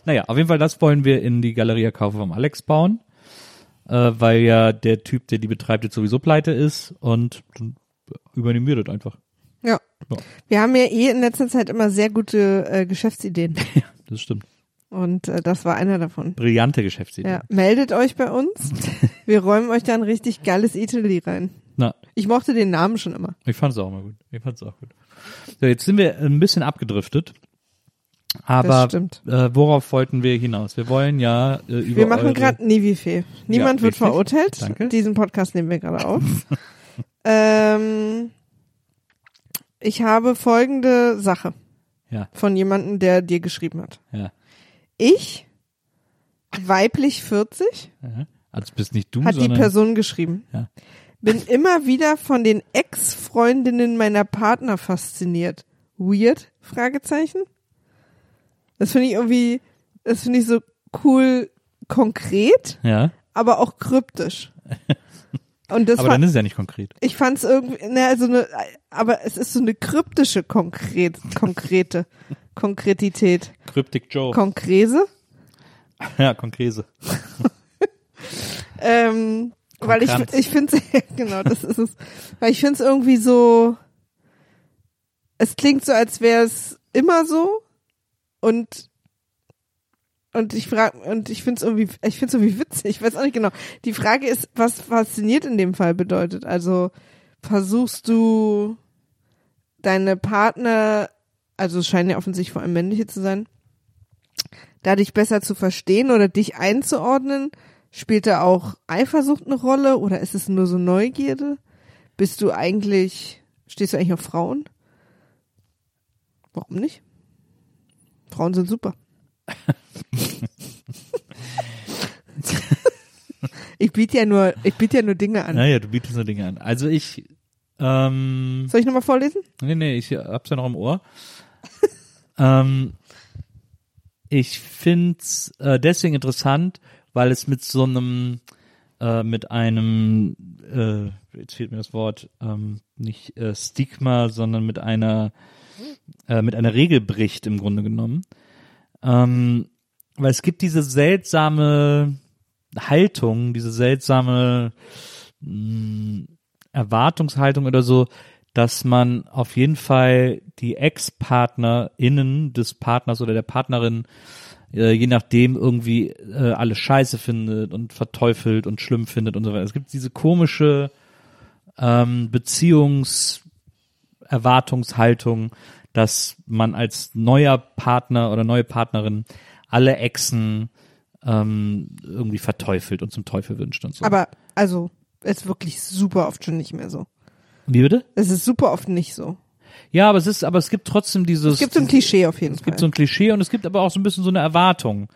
Naja, auf jeden Fall, das wollen wir in die Galeria Kaufhof am Alex bauen, äh, weil ja der Typ, der die betreibt, jetzt sowieso pleite ist und dann übernehmen wir das einfach. Ja. Ja. Wir haben ja eh in letzter Zeit immer sehr gute äh, Geschäftsideen. Das stimmt. Und äh, das war einer davon. Brillante Geschäftsidee. Ja. Meldet euch bei uns. Wir räumen euch da ein richtig geiles Italy rein. Na, Ich mochte den Namen schon immer. ich fand es auch mal gut. Ich fand es auch gut. So, jetzt sind wir ein bisschen abgedriftet. Aber äh, worauf wollten wir hinaus? Wir wollen ja äh, über Wir machen gerade Nivifee. Niemand Ja, wird verurteilt. Danke. Diesen Podcast nehmen wir gerade auf. ähm, ich habe folgende Sache Ja, von jemandem, der dir geschrieben hat. ja. Ich, weiblich 40, ja. Also bist nicht du, hat die Person geschrieben. Ja. Bin immer wieder von den Ex-Freundinnen meiner Partner fasziniert. Weird? Fragezeichen. Das finde ich irgendwie, das finde ich so cool konkret, ja. aber auch kryptisch. Und das Aber dann ist es ja nicht konkret. ich fand es irgendwie, ne, also eine, aber es ist so eine kryptische konkret, konkrete Konkretität. Cryptic Joe. Konkrese? ja, Konkrese. Ähm, weil ich, ich finde genau, das ist es. Weil ich finde es irgendwie so, es klingt so, als wäre es immer so und und ich frage und ich finde es irgendwie, ich finde es irgendwie witzig. Ich weiß auch nicht genau. Die Frage ist, was fasziniert in dem Fall bedeutet. Also versuchst du deine Partner, also es scheinen ja offensichtlich vor allem männliche zu sein, dadurch besser zu verstehen oder dich einzuordnen? Spielt da auch Eifersucht eine Rolle oder ist es nur so Neugierde? Bist du eigentlich, stehst du eigentlich auf Frauen? Warum nicht? Frauen sind super. ich biete ja nur, ich biete ja nur Dinge an. Naja, du bietest nur Dinge an. Also ich, ähm, Soll ich nochmal vorlesen? nee, nee, ich hab's ja noch im Ohr. Ähm, ich find's äh, deswegen interessant, weil es mit so einem, äh, mit einem, äh, jetzt fehlt mir das Wort, ähm, nicht äh, Stigma, sondern mit einer, äh, mit einer Regel bricht im Grunde genommen. Ähm, weil es gibt diese seltsame Haltung, diese seltsame mh, Erwartungshaltung oder so, dass man auf jeden Fall die Ex-PartnerInnen des Partners oder der Partnerin äh, je nachdem irgendwie äh, alles scheiße findet und verteufelt und schlimm findet und so weiter. Es gibt diese komische ähm, Beziehungserwartungshaltung, dass man als neuer Partner oder neue Partnerin alle Exen ähm, irgendwie verteufelt und zum Teufel wünscht und so. Aber, also, ist wirklich super oft schon nicht mehr so. Wie bitte? Es ist super oft nicht so. Ja, aber es ist, aber es gibt trotzdem dieses. Es gibt so ein Klischee auf jeden Es Fall. gibt so ein Klischee und es gibt aber auch so ein bisschen so eine Erwartung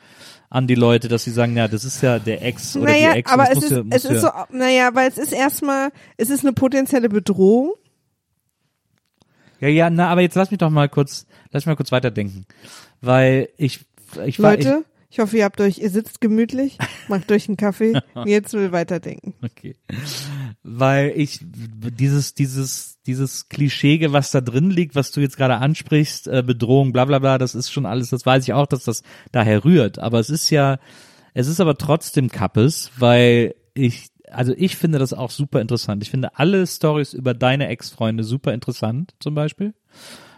an die Leute, dass sie sagen, ja, das ist ja der Ex oder naja, die Ex. aber es ist, ja, es ist so, ja, naja, weil es ist erstmal, es ist eine potenzielle Bedrohung. ja, ja, na, aber jetzt lass mich doch mal kurz, lass mich mal kurz weiterdenken, weil ich, ich war, Leute, ich hoffe, ihr habt euch, ihr sitzt gemütlich, macht euch einen Kaffee, jetzt will weiterdenken. okay, weil ich dieses, dieses, dieses Klischee, was da drin liegt, was du jetzt gerade ansprichst, äh, Bedrohung, bla, bla, bla, das ist schon alles, das weiß ich auch, dass das daher rührt, aber es ist ja, es ist aber trotzdem Kappes, weil ich, also ich finde das auch super interessant. Ich finde alle Stories über deine Ex-Freunde super interessant, zum Beispiel.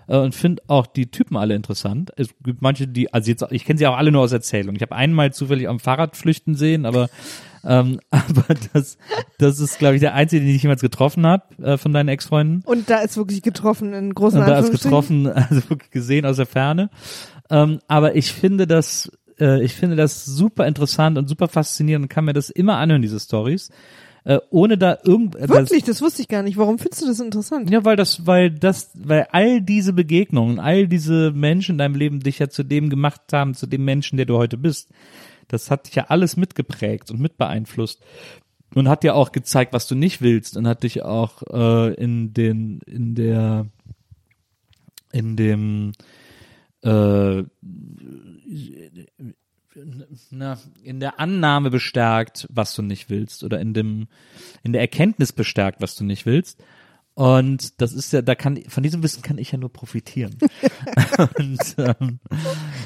Äh, Und finde auch die Typen alle interessant. Es gibt manche, die, also jetzt, ich kenne sie auch alle nur aus Erzählung. Ich habe einmal zufällig am Fahrrad flüchten sehen, aber, ähm, aber das, das ist, glaube ich, der einzige, den ich jemals getroffen habe äh, von deinen Ex-Freunden. Und da ist wirklich getroffen in großen Und da ist getroffen, also wirklich gesehen aus der Ferne. Ähm, aber ich finde das, äh, ich finde das super interessant und super faszinierend und kann mir das immer anhören, diese Stories. Äh, ohne da irgend, äh, Wirklich, das wusste ich gar nicht. Warum findest du das interessant? ja, weil das, weil das, weil all diese Begegnungen, all diese Menschen in deinem Leben dich ja zu dem gemacht haben, zu dem Menschen, der du heute bist. Das hat dich ja alles mitgeprägt und mit beeinflusst und hat dir auch gezeigt, was du nicht willst und hat dich auch äh, in den, in der, in dem, äh, na, in der Annahme bestärkt, was du nicht willst oder in dem, in der Erkenntnis bestärkt, was du nicht willst. Und das ist ja, da kann, von diesem Wissen kann ich ja nur profitieren. und, ähm,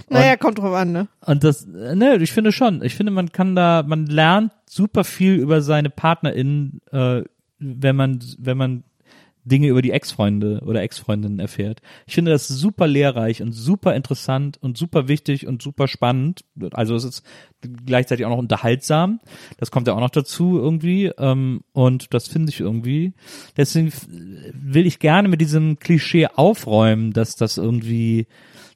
Naja, kommt drauf an, ne? und das, ne, ich finde schon. Ich finde, man kann da, man lernt super viel über seine PartnerInnen, äh, wenn man, wenn man Dinge über die Ex-Freunde oder Ex-Freundinnen erfährt. Ich finde das super lehrreich und super interessant und super wichtig und super spannend. Also es ist gleichzeitig auch noch unterhaltsam. Das kommt ja auch noch dazu irgendwie. Ähm, und das finde ich irgendwie. Deswegen will ich gerne mit diesem Klischee aufräumen, dass das irgendwie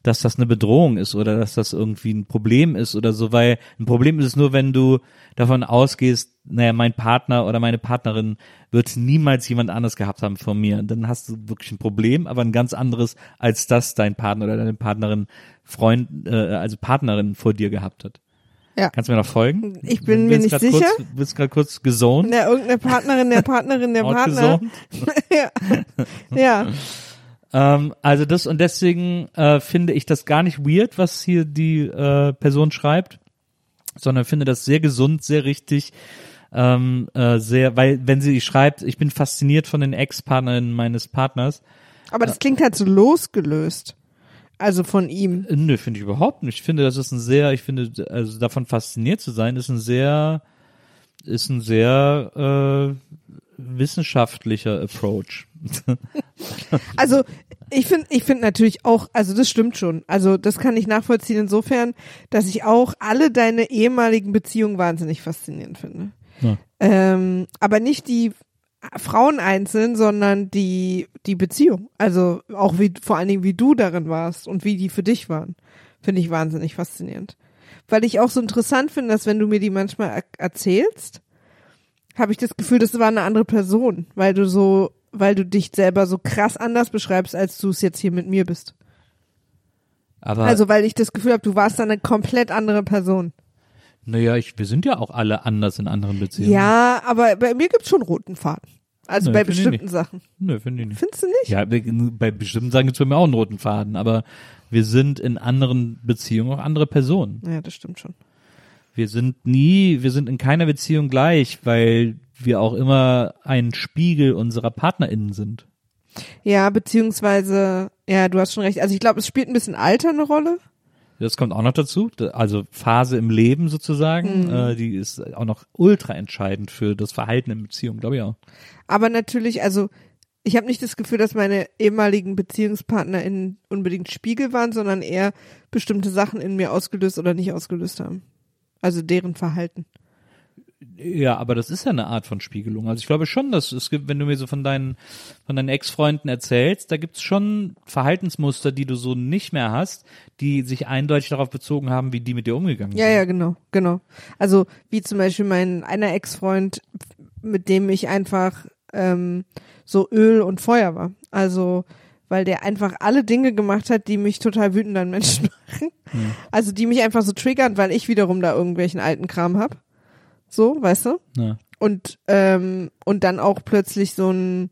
dass das eine Bedrohung ist oder dass das irgendwie ein Problem ist oder so, weil ein Problem ist es nur, wenn du davon ausgehst, naja, mein Partner oder meine Partnerin wird niemals jemand anderes gehabt haben von mir. Dann hast du wirklich ein Problem, aber ein ganz anderes, als das dein Partner oder deine Partnerin, Freund, äh, also Partnerin vor dir gehabt hat. Ja. Kannst du mir noch folgen? Ich bin Du mir nicht sicher. Kurz, bist gerade kurz gezoned. Ja, irgendeine Partnerin der Partnerin der Partner. ja. ja. Ähm, also das und deswegen äh, finde ich das gar nicht weird, was hier die äh, Person schreibt, sondern finde das sehr gesund, sehr richtig, ähm, äh, sehr, weil wenn sie schreibt, ich bin fasziniert von den Ex-Partnerinnen meines Partners, Aber das klingt halt so losgelöst. Also von ihm. äh, nö, finde ich überhaupt nicht. Ich finde, das ist ein sehr, ich finde, also davon fasziniert zu sein, ist ein sehr, ist ein sehr äh, wissenschaftlicher Approach. Also ich finde, ich finde natürlich auch, also das stimmt schon. Also das kann ich nachvollziehen insofern, dass ich auch alle deine ehemaligen Beziehungen wahnsinnig faszinierend finde. Ja. Ähm, aber nicht die Frauen einzeln, sondern die die Beziehung. Also auch wie vor allen Dingen wie du darin warst und wie die für dich waren, finde ich wahnsinnig faszinierend. Weil ich auch so interessant finde, dass wenn du mir die manchmal er erzählst, habe ich das Gefühl, das war eine andere Person, weil du so, weil du dich selber so krass anders beschreibst, als du es jetzt hier mit mir bist. Aber Also weil ich das Gefühl habe, du warst dann eine komplett andere Person. naja, ich, wir sind ja auch alle anders in anderen Beziehungen. Ja, aber bei mir gibt's schon roten Faden. Also Nee, bei bestimmten. Sachen. Nö, finde ich nicht. Findest du nicht? Ja, bei bestimmten Sachen gibt es bei mir auch einen roten Faden, aber wir sind in anderen Beziehungen auch andere Personen. Ja, das stimmt schon. Wir sind nie, wir sind in keiner Beziehung gleich, weil wir auch immer ein Spiegel unserer PartnerInnen sind. Ja, beziehungsweise, ja, du hast schon recht. Also ich glaube, es spielt ein bisschen Alter eine Rolle. Das kommt auch noch dazu, Da- also Phase im Leben sozusagen, Mhm. äh, die ist auch noch ultra entscheidend für das Verhalten in Beziehungen, glaube ich auch. Aber natürlich, also ich habe nicht das Gefühl, dass meine ehemaligen BeziehungspartnerInnen unbedingt Spiegel waren, sondern eher bestimmte Sachen in mir ausgelöst oder nicht ausgelöst haben. Also deren Verhalten. Ja, aber das ist ja eine Art von Spiegelung. Also ich glaube schon, dass es gibt, wenn du mir so von deinen, von deinen Ex-Freunden erzählst, da gibt's schon Verhaltensmuster, die du so nicht mehr hast, die sich eindeutig darauf bezogen haben, wie die mit dir umgegangen Ja, sind. ja, genau, genau. Also wie zum Beispiel mein einer Ex-Freund, mit dem ich einfach ähm, so Öl und Feuer war. Also weil der einfach alle Dinge gemacht hat, die mich total wütend an Menschen machen. Also die mich einfach so triggern, weil ich wiederum da irgendwelchen alten Kram hab. So, weißt du? Ja. Und ähm, und dann auch plötzlich so ein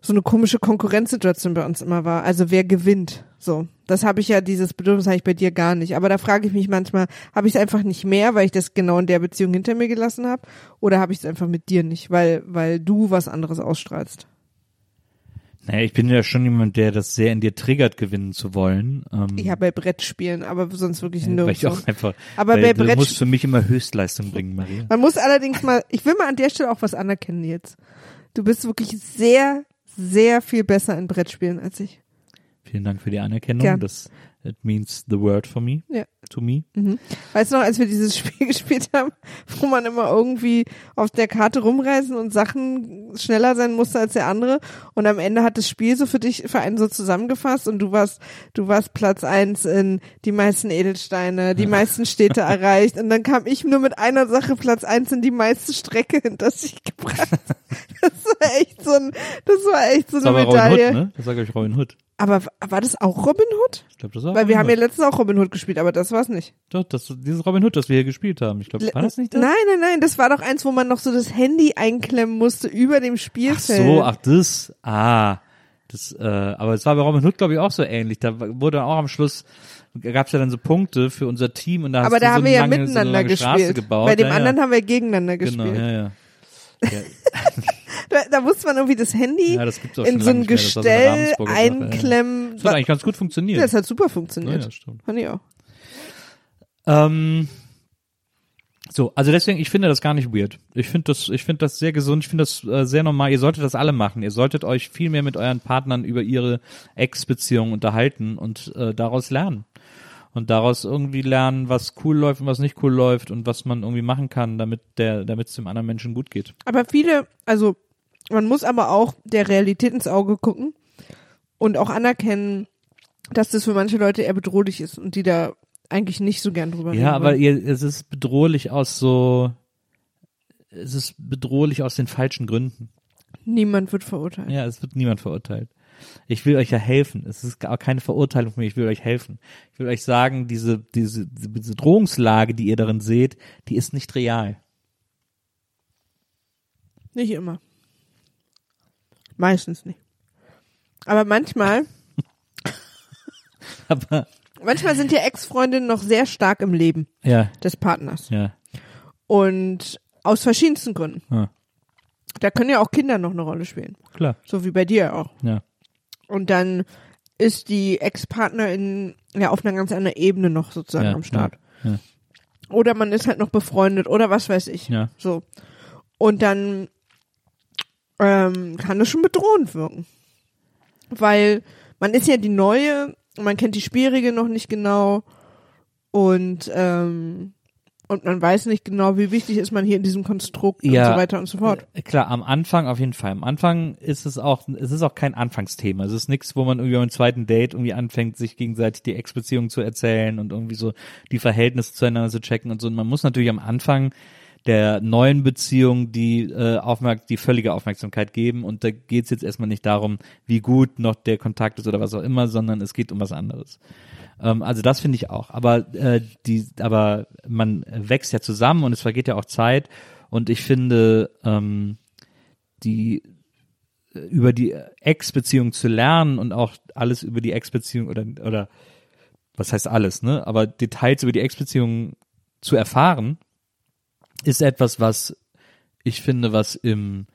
so eine komische Konkurrenzsituation bei uns immer war. Also wer gewinnt? So, das habe ich ja dieses Bedürfnis habe ich bei dir gar nicht. Aber da frage ich mich manchmal, habe ich es einfach nicht mehr, weil ich das genau in der Beziehung hinter mir gelassen habe, oder habe ich es einfach mit dir nicht, weil weil du was anderes ausstrahlst? Naja, ich bin ja schon jemand, der das sehr in dir triggert, gewinnen zu wollen. Ähm, Ja, bei Brettspielen, aber sonst wirklich ja, weil ich nirgendwo. auch einfach, Aber bei du Brett- musst für mich immer Höchstleistung bringen, Maria. Man muss allerdings mal, ich will mal an der Stelle auch was anerkennen jetzt. Du bist wirklich sehr, sehr viel besser in Brettspielen als ich. Vielen Dank für die Anerkennung. Gern. Das it means the word for me, Ja. to me. Weißt du noch, als wir dieses Spiel gespielt haben, wo man immer irgendwie auf der Karte rumreisen und Sachen schneller sein musste als der andere und am Ende hat das Spiel so für dich, für einen so zusammengefasst und du warst, du warst Platz eins in die meisten Edelsteine, die meisten Städte erreicht und dann kam ich nur mit einer Sache Platz eins in die meiste Strecke hinter sich gebracht. Das war echt so ein, das war echt so Das eine war bei Robin Medaille. Hood, ne? Das sage ich Robin Hood. Aber war das auch Robin Hood? Ich glaube, das war Weil wir Robin haben ja Hood. letztens auch Robin Hood gespielt, aber das war's nicht. Doch, das, dieses Robin Hood, das wir hier gespielt haben. Ich glaube, war das nicht das? Nein, nein, nein, das war doch eins, wo man noch so das Handy einklemmen musste über dem Ach Spielfeld. so, ach das, ah, das, äh, aber es war bei Robin Hood, glaube ich, auch so ähnlich. Da wurde auch am Schluss, gab es ja dann so Punkte für unser Team und da hast aber du da so haben eine wir ja lange, so eine miteinander Straße gespielt. gebaut. Bei dem ja, anderen ja. haben wir gegeneinander Genau, gespielt. ja, ja. ja. Da, da musste man irgendwie das Handy Ja, das in so ein mehr. Das Gestell ja. einklemmen. Das hat eigentlich ganz gut funktioniert. das hat super funktioniert. ja, stimmt. Fand ich auch. Ähm, so, also deswegen, ich finde das gar nicht weird. Ich finde das, ich finde das sehr gesund, ich finde das äh, sehr normal. Ihr solltet das alle machen. Ihr solltet euch viel mehr mit euren Partnern über ihre Ex-Beziehungen unterhalten und äh, daraus lernen. Und daraus irgendwie lernen, was cool läuft und was nicht cool läuft und was man irgendwie machen kann, damit der, damit es dem anderen Menschen gut geht. Aber viele, also man muss aber auch der Realität ins Auge gucken und auch anerkennen, dass das für manche Leute eher bedrohlich ist und die da eigentlich nicht so gern drüber reden. Ja, aber ihr, es ist bedrohlich aus so, es ist bedrohlich aus den falschen Gründen. niemand wird verurteilt. Ja, es wird niemand verurteilt. Ich will euch ja helfen. Es ist gar keine Verurteilung von mir. Ich will euch helfen. Ich will euch sagen, diese, diese, diese Drohungslage, die ihr darin seht, die ist nicht real. Nicht immer. Meistens nicht. Aber manchmal, Aber, manchmal sind ja Ex-Freundinnen noch sehr stark im Leben ja, des Partners. ja, Und aus verschiedensten Gründen. ja, Da können ja auch Kinder noch eine Rolle spielen. klar, So wie bei dir auch. ja. Und dann ist die Ex-Partnerin ja auf einer ganz anderen Ebene noch sozusagen Ja, am Start. ja, ja. Oder man ist halt noch befreundet oder was weiß ich. Ja. So. Und dann ähm, kann es schon bedrohend wirken. Weil man ist ja die Neue, man kennt die Schwierige noch nicht genau und ähm, und man weiß nicht genau, wie wichtig ist man hier in diesem Konstrukt Ja. und so weiter und so fort. Äh, Klar, am Anfang auf jeden Fall. Am Anfang ist es auch, es ist auch kein Anfangsthema. Es ist nichts, wo man irgendwie beim zweiten Date irgendwie anfängt, sich gegenseitig die Ex-Beziehung zu erzählen und irgendwie so die Verhältnisse zueinander zu checken und so. Und man muss natürlich am Anfang der neuen Beziehung die äh, Aufmerk die völlige Aufmerksamkeit geben und da geht es jetzt erstmal nicht darum, wie gut noch der Kontakt ist oder was auch immer, sondern es geht um was anderes. Ähm, also das finde ich auch. Aber äh, die, aber man wächst ja zusammen und es vergeht ja auch Zeit und ich finde ähm, die äh, über die Ex-Beziehung zu lernen und auch alles über die Ex-Beziehung oder oder was heißt alles, ne? Aber Details über die Ex-Beziehung zu erfahren, ist etwas, was ich finde, was im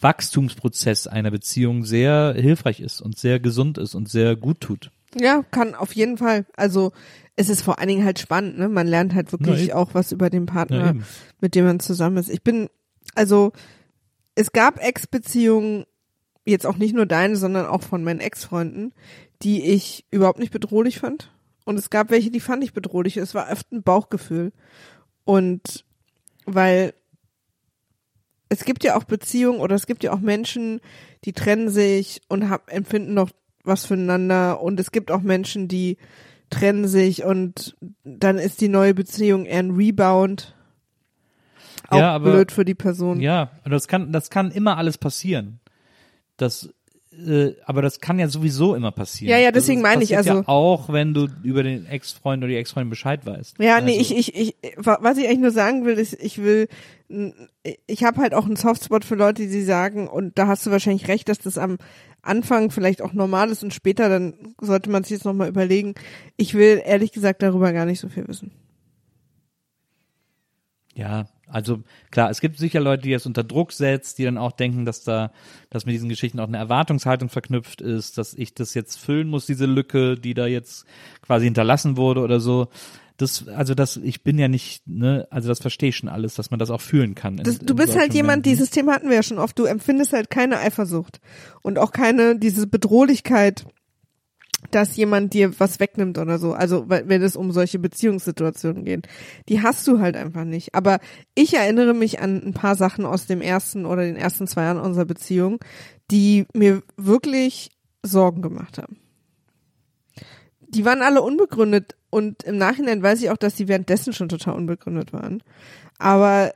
Wachstumsprozess einer Beziehung sehr hilfreich ist und sehr gesund ist und sehr gut tut. Ja, kann auf jeden Fall. Also es ist vor allen Dingen halt spannend, ne? Man lernt halt Ja, wirklich auch was über den Ja, Partner, eben. mit dem man zusammen ist. Ich bin, also es gab Ex-Beziehungen, jetzt auch nicht nur deine, sondern auch von meinen Ex-Freunden, die ich überhaupt nicht bedrohlich fand. Und es gab welche, die fand ich bedrohlich. Es war oft ein Bauchgefühl. Und weil es gibt ja auch Beziehungen oder es gibt ja auch Menschen, die trennen sich und hab, empfinden noch was füreinander. Und es gibt auch Menschen, die trennen sich und dann ist die neue Beziehung eher ein Rebound. Auch Ja, aber- blöd für die Person. Ja, und das kann, das kann immer alles passieren. Das, äh, aber das kann ja sowieso immer passieren. Ja, ja, Das deswegen meine ich, also- Ja auch wenn du über den Ex-Freund oder die Ex-Freundin Bescheid weißt. Ja, nee, Also- ich, ich, ich, wa- was ich eigentlich nur sagen will, ist, ich will, ich habe halt auch einen Softspot für Leute, die sagen, und da hast du wahrscheinlich recht, dass das am Anfang vielleicht auch normal ist und später, dann sollte man sich jetzt nochmal überlegen. Ich will ehrlich gesagt darüber gar nicht so viel wissen. Ja, also klar, es gibt sicher Leute, die das unter Druck setzt, die dann auch denken, dass da, dass mit diesen Geschichten auch eine Erwartungshaltung verknüpft ist, dass ich das jetzt füllen muss, diese Lücke, die da jetzt quasi hinterlassen wurde oder so. Das, also das, ich bin ja nicht, ne, also das verstehe ich schon alles, dass man das auch fühlen kann. in- Das, du bist halt jemand, dieses Thema hatten wir ja schon oft, du empfindest halt keine Eifersucht und auch keine, diese Bedrohlichkeit, dass jemand dir was wegnimmt oder so. Also, wenn es um solche Beziehungssituationen geht. Die hast du halt einfach nicht. Aber ich erinnere mich an ein paar Sachen aus dem ersten oder den ersten zwei Jahren unserer Beziehung, die mir wirklich Sorgen gemacht haben. Die waren alle unbegründet und im Nachhinein weiß ich auch, dass die währenddessen schon total unbegründet waren. Aber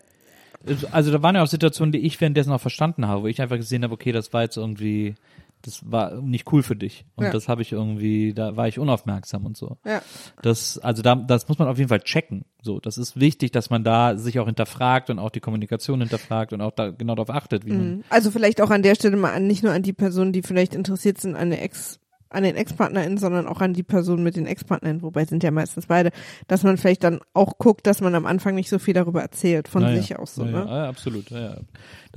Also da waren ja auch Situationen, die ich währenddessen auch verstanden habe, wo ich einfach gesehen habe, okay, das war jetzt irgendwie, das war nicht cool für dich. Und Ja. das habe ich irgendwie, da war ich unaufmerksam und so. ja. Das, also da, das muss man auf jeden Fall checken. So, das ist wichtig, dass man da sich auch hinterfragt und auch die Kommunikation hinterfragt und auch da genau darauf achtet, wie man. Also vielleicht auch an der Stelle mal an, nicht nur an die Personen, die vielleicht interessiert sind an der Ex, an den Ex-PartnerInnen, sondern auch an die Personen mit den Ex-PartnerInnen, wobei sind ja meistens beide, dass man vielleicht dann auch guckt, dass man am Anfang nicht so viel darüber erzählt, von Ja, sich aus so, ja, ne? Ja, absolut. Ja.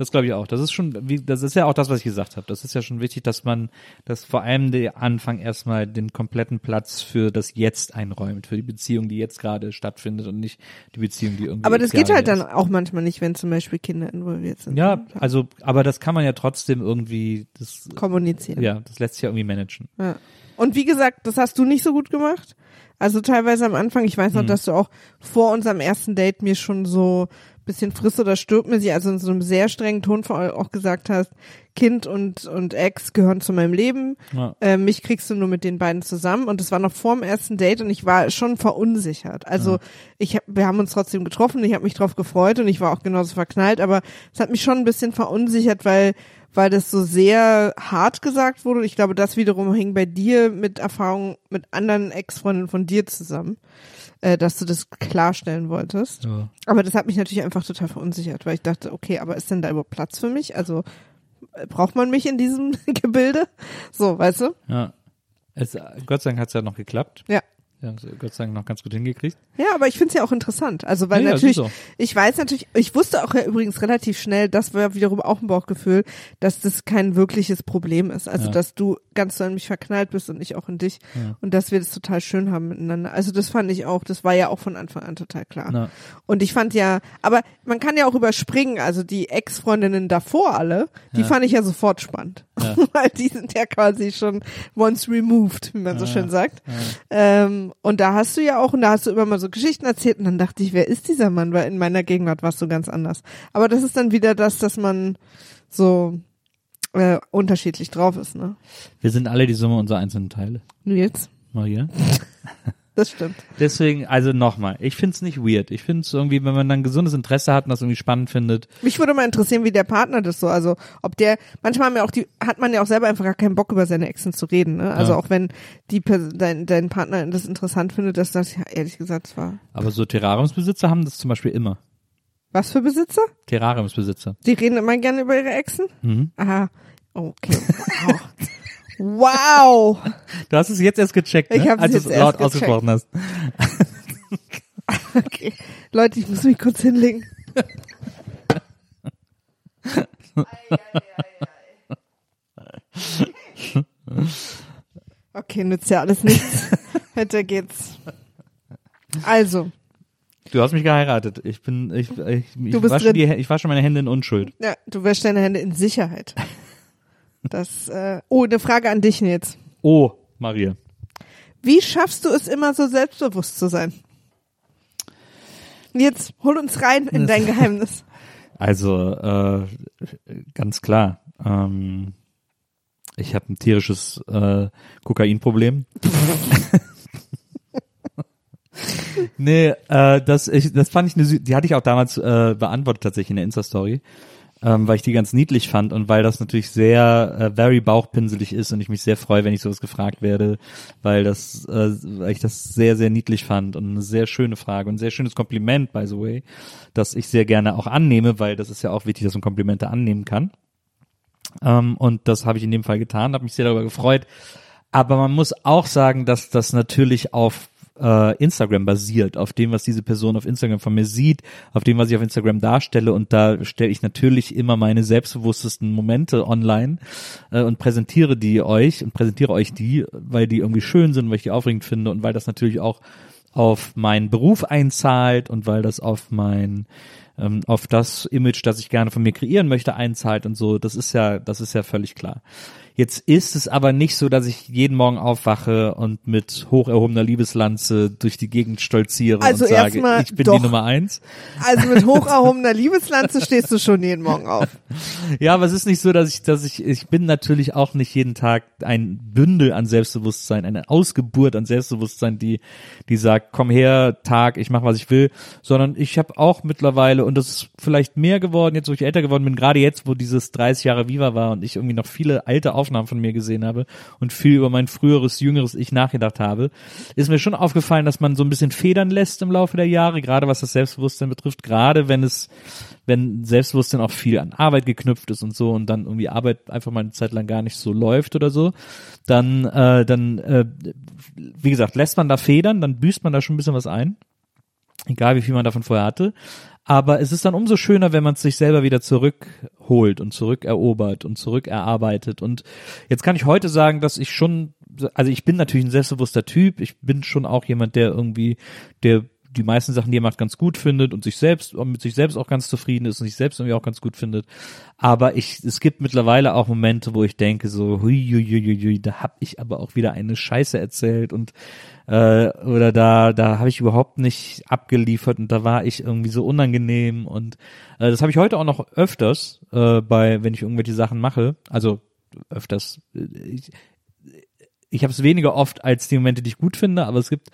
Das glaube ich auch. Das ist schon, wie, das ist ja auch das, was ich gesagt habe. Das ist ja schon wichtig, dass man, dass vor allem der Anfang erstmal den kompletten Platz für das Jetzt einräumt, für die Beziehung, die jetzt gerade stattfindet und nicht die Beziehung, die irgendwie. Aber das geht halt her dann auch manchmal nicht, wenn zum Beispiel Kinder involviert sind. Ja, ne? also, aber das kann man ja trotzdem irgendwie, das, kommunizieren. ja, das lässt sich ja irgendwie managen. Ja. Und wie gesagt, das hast du nicht so gut gemacht. Also teilweise am Anfang, ich weiß noch, dass du auch vor unserem ersten Date mir schon so bisschen friss oder stirb mäßig, also in so einem sehr strengen Ton vor allem auch gesagt hast, Kind und, und Ex gehören zu meinem Leben. Ja. Äh, mich kriegst du nur mit den beiden zusammen. Und das war noch vor dem ersten Date und ich war schon verunsichert. Also ich hab, wir haben uns trotzdem getroffen, ich habe mich drauf gefreut und ich war auch genauso verknallt, aber es hat mich schon ein bisschen verunsichert, weil weil das so sehr hart gesagt wurde. Und ich glaube, das wiederum hing bei dir mit Erfahrungen mit anderen Ex-Freundinnen von dir zusammen, äh, dass du das klarstellen wolltest. Ja. Aber das hat mich natürlich einfach total verunsichert, weil ich dachte, okay, aber ist denn da überhaupt Platz für mich? Also äh, braucht man mich in diesem Gebilde? So, weißt du? Ja. Es, Gott sei Dank hat es ja noch geklappt. Ja. Wir haben es Gott sei Dank noch ganz gut hingekriegt. Ja, aber ich finde es ja auch interessant. Also weil Ja, ja, natürlich, sowieso. ich weiß natürlich, ich wusste auch ja übrigens relativ schnell, das war wiederum auch ein Bauchgefühl, dass das kein wirkliches Problem ist. Also Ja. dass du ganz so in mich verknallt bist und ich auch in dich und dass wir das total schön haben miteinander. Also das fand ich auch, das war ja auch von Anfang an total klar. Na. Und ich fand ja, aber man kann ja auch überspringen, also die Ex-Freundinnen davor alle, die fand ich ja sofort spannend. Ja. Weil die sind ja quasi schon once removed, wie man so schön sagt. Ähm, und da hast du ja auch, und da hast du immer mal so Geschichten erzählt und dann dachte ich, wer ist dieser Mann? Weil in meiner Gegenwart warst du ganz anders. Aber das ist dann wieder das, dass man so äh, unterschiedlich drauf ist, ne? Wir sind alle die Summe unserer einzelnen Teile. Nils, Maria. das stimmt. Deswegen, also nochmal, ich find's nicht weird. Ich find's irgendwie, wenn man dann gesundes Interesse hat und das irgendwie spannend findet. Mich würde mal interessieren, wie der Partner das so, also ob der, manchmal haben ja auch die, hat man ja auch selber einfach gar keinen Bock über seine Exen zu reden, ne? Also Ja. auch wenn die dein, dein Partner das interessant findet, dass das ja ehrlich gesagt war. Aber so Terrariumsbesitzer haben das zum Beispiel immer. Was für Besitzer? Terrariumsbesitzer. Die reden immer gerne über ihre Exen? Mhm. Aha. Okay. Wow. Wow. Du hast es jetzt erst gecheckt, ne? Ich hab's als du es laut ausgesprochen hast. Okay. Leute, ich muss mich kurz hinlegen. Okay, nützt ja alles nichts. Weiter geht's. Also, Du hast mich geheiratet. Ich bin, ich, ich, ich, wasche, die, ich wasche meine Hände in Unschuld. ja, du wäschst deine Hände in Sicherheit. Das, äh, oh, eine Frage an dich, Nils. Oh, Maria. Wie schaffst du es immer so selbstbewusst zu sein? Jetzt hol uns rein in dein Geheimnis. Also, äh, ganz klar. Ähm, ich habe ein tierisches äh, Kokainproblem. nee, äh, das, ich, das fand ich eine, die hatte ich auch damals äh, beantwortet tatsächlich in der Insta-Story, ähm, weil ich die ganz niedlich fand und weil das natürlich sehr äh, very bauchpinselig ist und ich mich sehr freue, wenn ich sowas gefragt werde, weil das, äh, weil ich das sehr, sehr niedlich fand und eine sehr schöne Frage und ein sehr schönes Kompliment, by the way, das ich sehr gerne auch annehme, weil das ist ja auch wichtig, dass man Komplimente annehmen kann. Ähm, und das habe ich in dem Fall getan, habe mich sehr darüber gefreut. Aber man muss auch sagen, dass das natürlich auf äh, Instagram basiert, auf dem, was diese Person auf Instagram von mir sieht, auf dem, was ich auf Instagram darstelle. Und da stelle ich natürlich immer meine selbstbewusstesten Momente online äh, und präsentiere die euch und präsentiere euch die, weil die irgendwie schön sind, weil ich die aufregend finde und weil das natürlich auch auf meinen Beruf einzahlt und weil das auf mein ähm, auf das Image, das ich gerne von mir kreieren möchte, einzahlt und so. Das ist ja, das ist ja völlig klar. Jetzt ist es aber nicht so, dass ich jeden Morgen aufwache und mit hoch erhobener Liebeslanze durch die Gegend stolziere Also und sage, erstmal ich bin doch. die Nummer eins. Also mit hoch erhobener Liebeslanze stehst du schon jeden Morgen auf. Ja, aber es ist nicht so, dass ich, dass ich, ich bin natürlich auch nicht jeden Tag ein Bündel an Selbstbewusstsein, eine Ausgeburt an Selbstbewusstsein, die, die sagt, komm her, Tag, ich mach was ich will, sondern ich habe auch mittlerweile, und das ist vielleicht mehr geworden, jetzt wo ich älter geworden bin, gerade jetzt, wo dieses 30 Jahre Viva war und ich irgendwie noch viele alte Aufnahmen von mir gesehen habe und viel über mein früheres, jüngeres Ich nachgedacht habe, ist mir schon aufgefallen, dass man so ein bisschen federn lässt im Laufe der Jahre, gerade was das Selbstbewusstsein betrifft, gerade wenn es wenn Selbstbewusstsein auch viel an Arbeit geknüpft ist und so und dann irgendwie Arbeit einfach mal eine Zeit lang gar nicht so läuft oder so, dann, äh, dann, äh, wie gesagt, lässt man da federn, dann büßt man da schon ein bisschen was ein, egal wie viel man davon vorher hatte. Aber es ist dann umso schöner, wenn man es sich selber wieder zurückholt und zurückerobert und zurückerarbeitet. Und jetzt kann ich heute sagen, dass ich schon, also ich bin natürlich ein selbstbewusster Typ. Ich bin schon auch jemand, der irgendwie, der die meisten Sachen, die er macht, ganz gut findet und sich selbst und mit sich selbst auch ganz zufrieden ist und sich selbst irgendwie auch ganz gut findet. Aber ich, es gibt mittlerweile auch Momente, wo ich denke so, hui, hui, hui, hui, da hab ich aber auch wieder eine Scheiße erzählt und äh, oder da, da habe ich überhaupt nicht abgeliefert und da war ich irgendwie so unangenehm und äh, das habe ich heute auch noch öfters äh, bei, wenn ich irgendwelche Sachen mache. Also öfters. äh, Ich, ich habe es weniger oft als die Momente, die ich gut finde, aber es gibt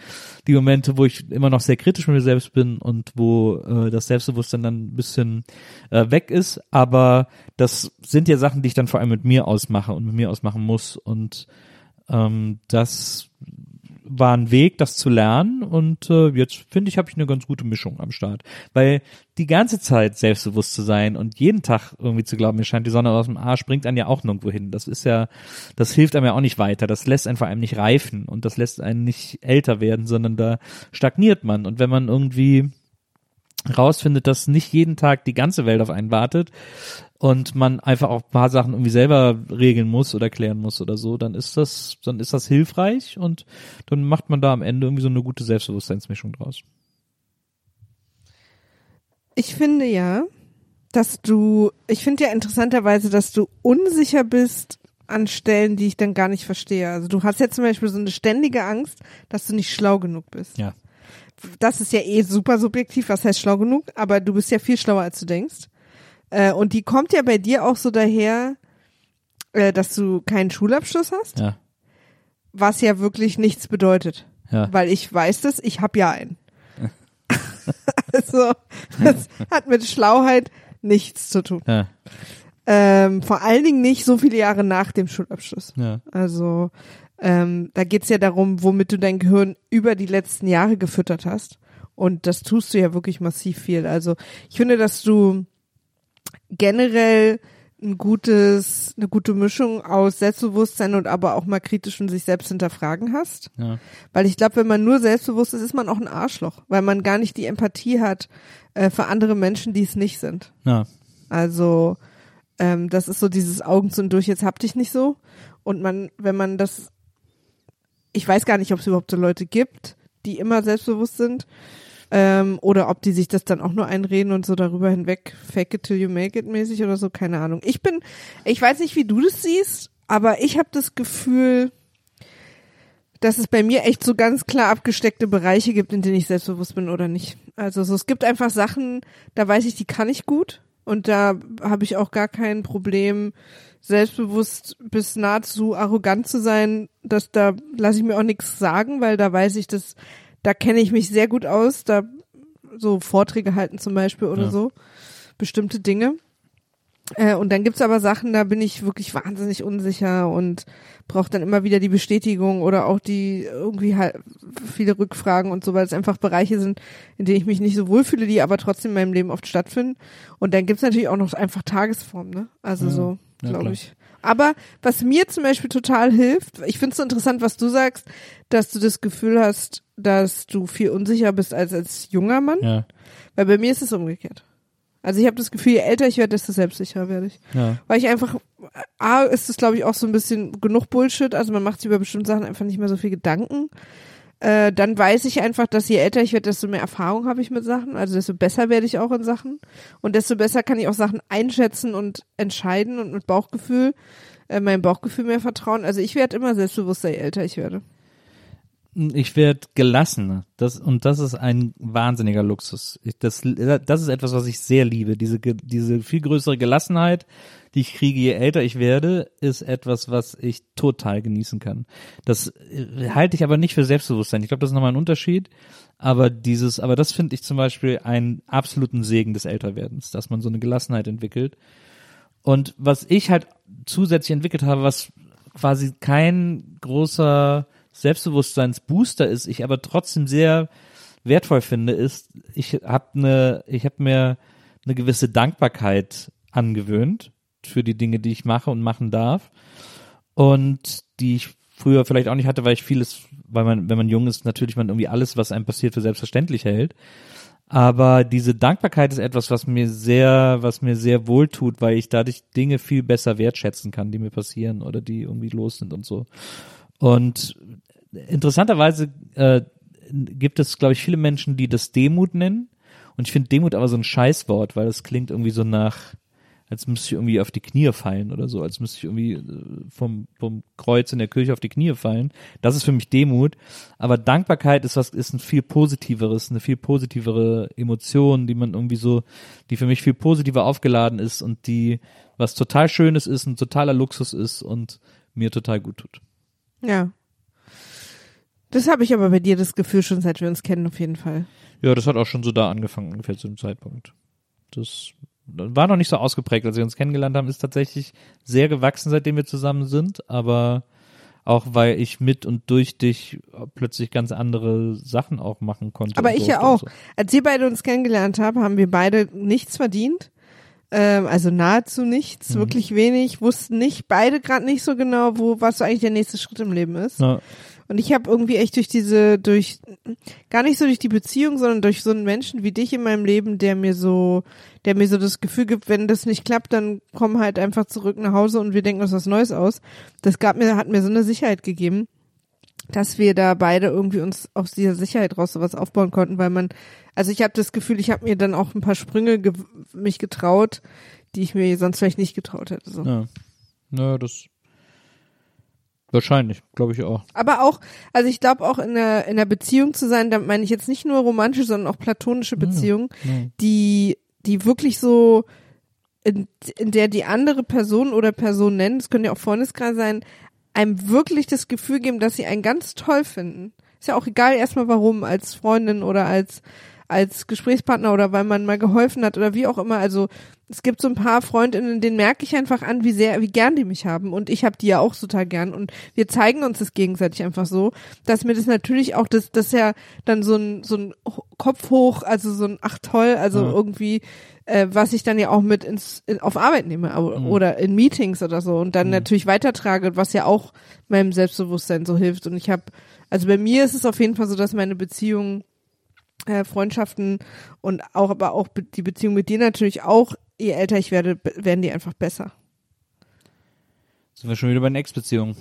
die Momente, wo ich immer noch sehr kritisch mit mir selbst bin und wo äh, das Selbstbewusstsein dann ein bisschen äh, weg ist. Aber das sind ja Sachen, die ich dann vor allem mit mir ausmache und mit mir ausmachen muss. Und ähm, das war ein Weg, das zu lernen und äh, jetzt finde ich, habe ich eine ganz gute Mischung am Start. Weil die ganze Zeit selbstbewusst zu sein und jeden Tag irgendwie zu glauben, mir scheint die Sonne aus dem Arsch, bringt einen ja auch nirgendwo hin. Das ist ja, das hilft einem ja auch nicht weiter. Das lässt einen vor allem nicht reifen und das lässt einen nicht älter werden, sondern da stagniert man. Und wenn man irgendwie rausfindet, dass nicht jeden Tag die ganze Welt auf einen wartet und man einfach auch ein paar Sachen irgendwie selber regeln muss oder klären muss oder so, dann ist das, dann ist das hilfreich und dann macht man da am Ende irgendwie so eine gute Selbstbewusstseinsmischung draus. Ich finde ja, dass du, ich finde ja interessanterweise, dass du unsicher bist an Stellen, die ich dann gar nicht verstehe. Also du hast ja zum Beispiel so eine ständige Angst, dass du nicht schlau genug bist. Ja. Das ist ja eh super subjektiv, was heißt schlau genug, aber du bist ja viel schlauer, als du denkst. Äh, und die kommt ja bei dir auch so daher, äh, dass du keinen Schulabschluss hast, Ja. was ja wirklich nichts bedeutet. Ja. Weil ich weiß das, ich habe ja einen. also, das hat mit Schlauheit nichts zu tun. Ja. Ähm, vor allen Dingen nicht so viele Jahre nach dem Schulabschluss. Ja. Also ähm, da geht's ja darum, womit du dein Gehirn über die letzten Jahre gefüttert hast. Und das tust du ja wirklich massiv viel. Also ich finde, dass du generell ein gutes, eine gute Mischung aus Selbstbewusstsein und aber auch mal kritisch und sich selbst hinterfragen hast. Ja. Weil ich glaube, wenn man nur selbstbewusst ist, ist man auch ein Arschloch, weil man gar nicht die Empathie hat äh, für andere Menschen, die es nicht sind. Ja. Also ähm, das ist so dieses Augen zu und durch, jetzt hab dich nicht so. Und man, wenn man das, ich weiß gar nicht, ob es überhaupt so Leute gibt, die immer selbstbewusst sind. Ähm, oder ob die sich das dann auch nur einreden und so darüber hinweg fake it till you make it mäßig oder so, keine Ahnung. Ich bin, ich weiß nicht, wie du das siehst, aber ich habe das Gefühl, dass es bei mir echt so ganz klar abgesteckte Bereiche gibt, in denen ich selbstbewusst bin oder nicht. Also so, es gibt einfach Sachen, da weiß ich, die kann ich gut und da habe ich auch gar kein Problem, selbstbewusst bis nahezu arrogant zu sein. Dass da lasse ich mir auch nichts sagen, weil da weiß ich, dass da kenne ich mich sehr gut aus. Da so Vorträge halten zum Beispiel oder Ja. so bestimmte Dinge. Äh, und dann gibt's aber Sachen, da bin ich wirklich wahnsinnig unsicher und brauche dann immer wieder die Bestätigung oder auch die irgendwie halt viele Rückfragen und so, weil es einfach Bereiche sind, in denen ich mich nicht so wohlfühle, die aber trotzdem in meinem Leben oft stattfinden. Und dann gibt's natürlich auch noch einfach Tagesform, ne? Also Ja, so, ja, glaube klar. ich. Aber was mir zum Beispiel total hilft, ich finde es so interessant, was du sagst, dass du das Gefühl hast, dass du viel unsicher bist als als junger Mann, Ja. weil bei mir ist es umgekehrt. Also ich habe das Gefühl, je älter ich werde, desto selbstsicherer werde ich. Ja. Weil ich einfach, A, ist es glaube ich auch so ein bisschen genug Bullshit, also man macht sich über bestimmte Sachen einfach nicht mehr so viel Gedanken. Äh, dann weiß ich einfach, dass je älter ich werde, desto mehr Erfahrung habe ich mit Sachen, also desto besser werde ich auch in Sachen und desto besser kann ich auch Sachen einschätzen und entscheiden und mit Bauchgefühl, äh, meinem Bauchgefühl mehr vertrauen. Also ich werde immer selbstbewusster, je älter ich werde. Ich werde gelassener. Das, und das ist ein wahnsinniger Luxus. Ich, das, das ist etwas, was ich sehr liebe. Diese, diese viel größere Gelassenheit, die ich kriege, je älter ich werde, ist etwas, was ich total genießen kann. Das äh, halte ich aber nicht für Selbstbewusstsein. Ich glaube, das ist nochmal ein Unterschied. Aber dieses, aber das finde ich zum Beispiel einen absoluten Segen des Älterwerdens, dass man so eine Gelassenheit entwickelt. Und was ich halt zusätzlich entwickelt habe, was quasi kein großer Selbstbewusstseinsbooster ist, ich aber trotzdem sehr wertvoll finde, ist, ich habe eine, ich habe mir eine gewisse Dankbarkeit angewöhnt für die Dinge, die ich mache und machen darf und die ich früher vielleicht auch nicht hatte, weil ich vieles, weil man, wenn man jung ist, natürlich man irgendwie alles, was einem passiert, für selbstverständlich hält. Aber diese Dankbarkeit ist etwas, was mir sehr, was mir sehr wohl tut, weil ich dadurch Dinge viel besser wertschätzen kann, die mir passieren oder die irgendwie los sind und so. Und interessanterweise äh, gibt es, glaube ich, viele Menschen, die das Demut nennen. Und ich finde Demut aber so ein Scheißwort, weil das klingt irgendwie so nach, als müsste ich irgendwie auf die Knie fallen oder so, als müsste ich irgendwie äh, vom, vom Kreuz in der Kirche auf die Knie fallen. Das ist für mich Demut. Aber Dankbarkeit ist was, ist ein viel positiveres, eine viel positivere Emotion, die man irgendwie so, die für mich viel positiver aufgeladen ist und die was total Schönes ist, ein totaler Luxus ist und mir total gut tut. Ja. Das habe ich aber bei dir das Gefühl schon, seit wir uns kennen, auf jeden Fall. Ja, das hat auch schon so da angefangen, ungefähr zu dem Zeitpunkt. Das war noch nicht so ausgeprägt, als wir uns kennengelernt haben, ist tatsächlich sehr gewachsen, seitdem wir zusammen sind, aber auch weil ich mit und durch dich plötzlich ganz andere Sachen auch machen konnte. Aber ich ja auch. So. Als wir beide uns kennengelernt haben, haben wir beide nichts verdient. Ähm, also nahezu nichts, Mhm. wirklich wenig, wussten nicht, beide gerade nicht so genau, wo, was so eigentlich der nächste Schritt im Leben ist. Ja, Und ich habe irgendwie echt durch diese, durch, gar nicht so durch die Beziehung, sondern durch so einen Menschen wie dich in meinem Leben, der mir so, der mir so das Gefühl gibt, wenn das nicht klappt, dann komm halt einfach zurück nach Hause und wir denken uns was Neues aus. Das gab mir, hat mir so eine Sicherheit gegeben, dass wir da beide irgendwie uns aus dieser Sicherheit raus sowas aufbauen konnten, weil man, also ich habe das Gefühl, ich habe mir dann auch ein paar Sprünge ge mich getraut, die ich mir sonst vielleicht nicht getraut hätte. So. ja. Ja, das wahrscheinlich, glaube ich auch. Aber auch, also ich glaube auch in der, in der Beziehung zu sein, da meine ich jetzt nicht nur romantische, sondern auch platonische Beziehungen, ja. die, die wirklich so, in, in der die andere Person oder Person nennen, das können ja auch Freundeskreis sein, einem wirklich das Gefühl geben, dass sie einen ganz toll finden. Ist ja auch egal erstmal warum, als Freundin oder als, als Gesprächspartner oder weil man mal geholfen hat oder wie auch immer. Also es gibt so ein paar Freundinnen, denen merke ich einfach an, wie sehr, wie gern die mich haben. Und ich habe die ja auch total gern. Und wir zeigen uns das gegenseitig einfach so, dass mir das natürlich auch, das, das ja dann so ein, so ein Kopf hoch, also so ein ach toll, also Ja. irgendwie, äh, was ich dann ja auch mit ins, in, auf Arbeit nehme aber- Mhm. oder in Meetings oder so und dann natürlich weitertrage, was ja auch meinem Selbstbewusstsein so hilft. Und ich habe, also bei mir ist es auf jeden Fall so, dass meine Beziehungen äh, Freundschaften und auch aber auch die Beziehung mit dir natürlich auch, je älter ich werde, werden die einfach besser. Sind wir schon wieder bei den Ex-Beziehungen.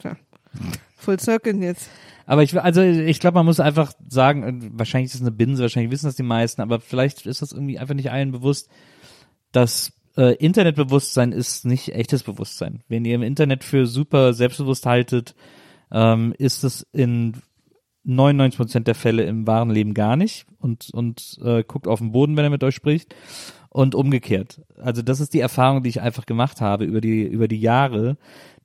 Tja. Full Circle jetzt. Aber ich, also ich glaube, man muss einfach sagen, äh, wahrscheinlich ist es eine Binse, wahrscheinlich wissen das die meisten, aber vielleicht ist das irgendwie einfach nicht allen bewusst, dass äh, Internetbewusstsein ist nicht echtes Bewusstsein. Wenn ihr im Internet für super selbstbewusst haltet, ähm, ist es in 99 Prozent der Fälle im wahren Leben gar nicht und und äh, guckt auf den Boden, wenn er mit euch spricht und umgekehrt. Also das ist die Erfahrung, die ich einfach gemacht habe über die über die Jahre,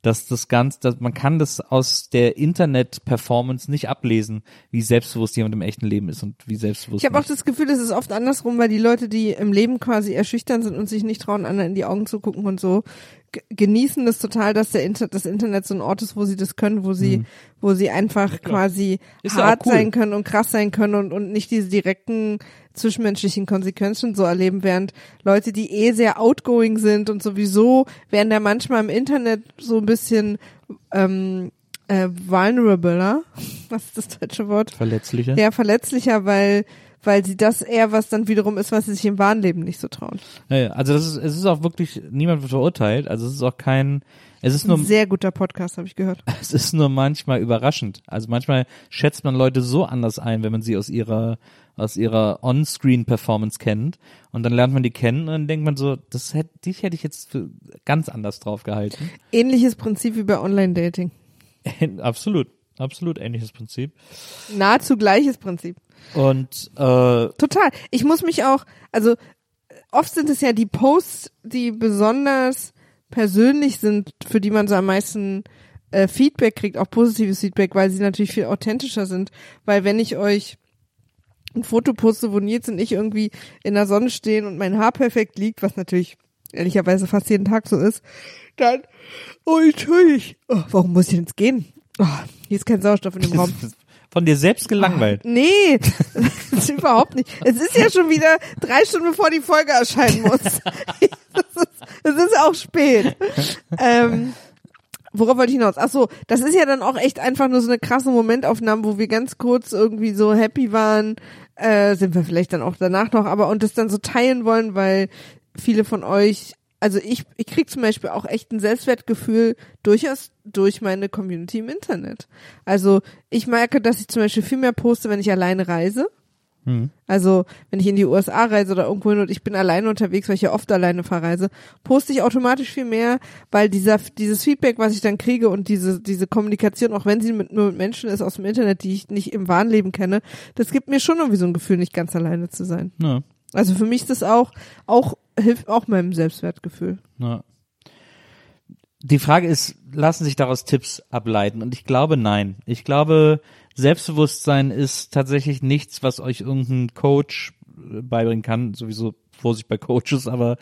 dass das ganz, dass man kann das aus der Internet-Performance nicht ablesen, wie selbstbewusst jemand im echten Leben ist und wie selbstbewusst. Ich habe auch das Gefühl, es ist oft andersrum, weil die Leute, die im Leben quasi erschüchtern sind und sich nicht trauen, anderen in die Augen zu gucken und so, genießen das total, dass der Inter das Internet so ein Ort ist, wo sie das können, wo sie, wo sie einfach quasi Mhm. Ist ja hart cool. sein können und krass sein können und, und nicht diese direkten zwischenmenschlichen Konsequenzen so erleben, während Leute, die eh sehr outgoing sind und sowieso werden da manchmal im Internet so ein bisschen ähm, äh, vulnerabler. Was ist das deutsche Wort? verletzlicher. Ja, verletzlicher, weil weil sie das eher was dann wiederum ist, was sie sich im wahren Leben nicht so trauen. Ja, also das ist, es ist auch wirklich, niemand wird verurteilt, also es ist auch kein, es ist nur, Ein sehr guter Podcast, habe ich gehört. es ist nur manchmal überraschend. Also manchmal schätzt man Leute so anders ein, wenn man sie aus ihrer, aus ihrer On-Screen-Performance kennt. Und dann lernt man die kennen und dann denkt man so, das hätte, dich hätte ich jetzt für ganz anders drauf gehalten. Ähnliches Prinzip wie bei Online-Dating. absolut, absolut ähnliches Prinzip. Nahezu gleiches Prinzip. Und äh, Total. Ich muss mich auch, also oft sind es ja die Posts, die besonders persönlich sind, für die man so am meisten äh, Feedback kriegt, auch positives Feedback, weil sie natürlich viel authentischer sind. Weil wenn ich euch ein Foto poste, wo Nils und ich irgendwie in der Sonne stehen und mein Haar perfekt liegt, was natürlich ehrlicherweise fast jeden Tag so ist, dann, oh, natürlich, oh, warum muss ich denn jetzt gehen? Oh, hier ist kein Sauerstoff in dem Raum. Von dir selbst gelangweilt. Nee, das ist überhaupt nicht. Es ist ja schon wieder drei Stunden bevor die Folge erscheinen muss. Es ist, ist auch spät. Ähm, worauf wollte ich hinaus? Ach so, das ist ja dann auch echt einfach nur so eine krasse Momentaufnahme, wo wir ganz kurz irgendwie so happy waren. Äh, sind wir vielleicht dann auch danach noch, aber und das dann so teilen wollen, weil viele von euch also ich, ich krieg zum Beispiel auch echt ein Selbstwertgefühl durchaus durch meine Community im Internet. Also ich merke, dass ich zum Beispiel viel mehr poste, wenn ich alleine reise. Hm. Also, wenn ich in die USA reise oder irgendwo hin und ich bin alleine unterwegs, weil ich ja oft alleine verreise, poste ich automatisch viel mehr, weil dieser, dieses Feedback, was ich dann kriege und diese, diese Kommunikation, auch wenn sie mit, nur mit Menschen ist aus dem Internet, die ich nicht im wahren Leben kenne, das gibt mir schon irgendwie so ein Gefühl, nicht ganz alleine zu sein. Ja. Also für mich ist das auch, auch, hilft auch meinem Selbstwertgefühl. Ja. Die Frage ist, lassen sich daraus Tipps ableiten? Und ich glaube, nein. Ich glaube, Selbstbewusstsein ist tatsächlich nichts, was euch irgendein Coach äh, beibringen kann. Sowieso Vorsicht bei Coaches, aber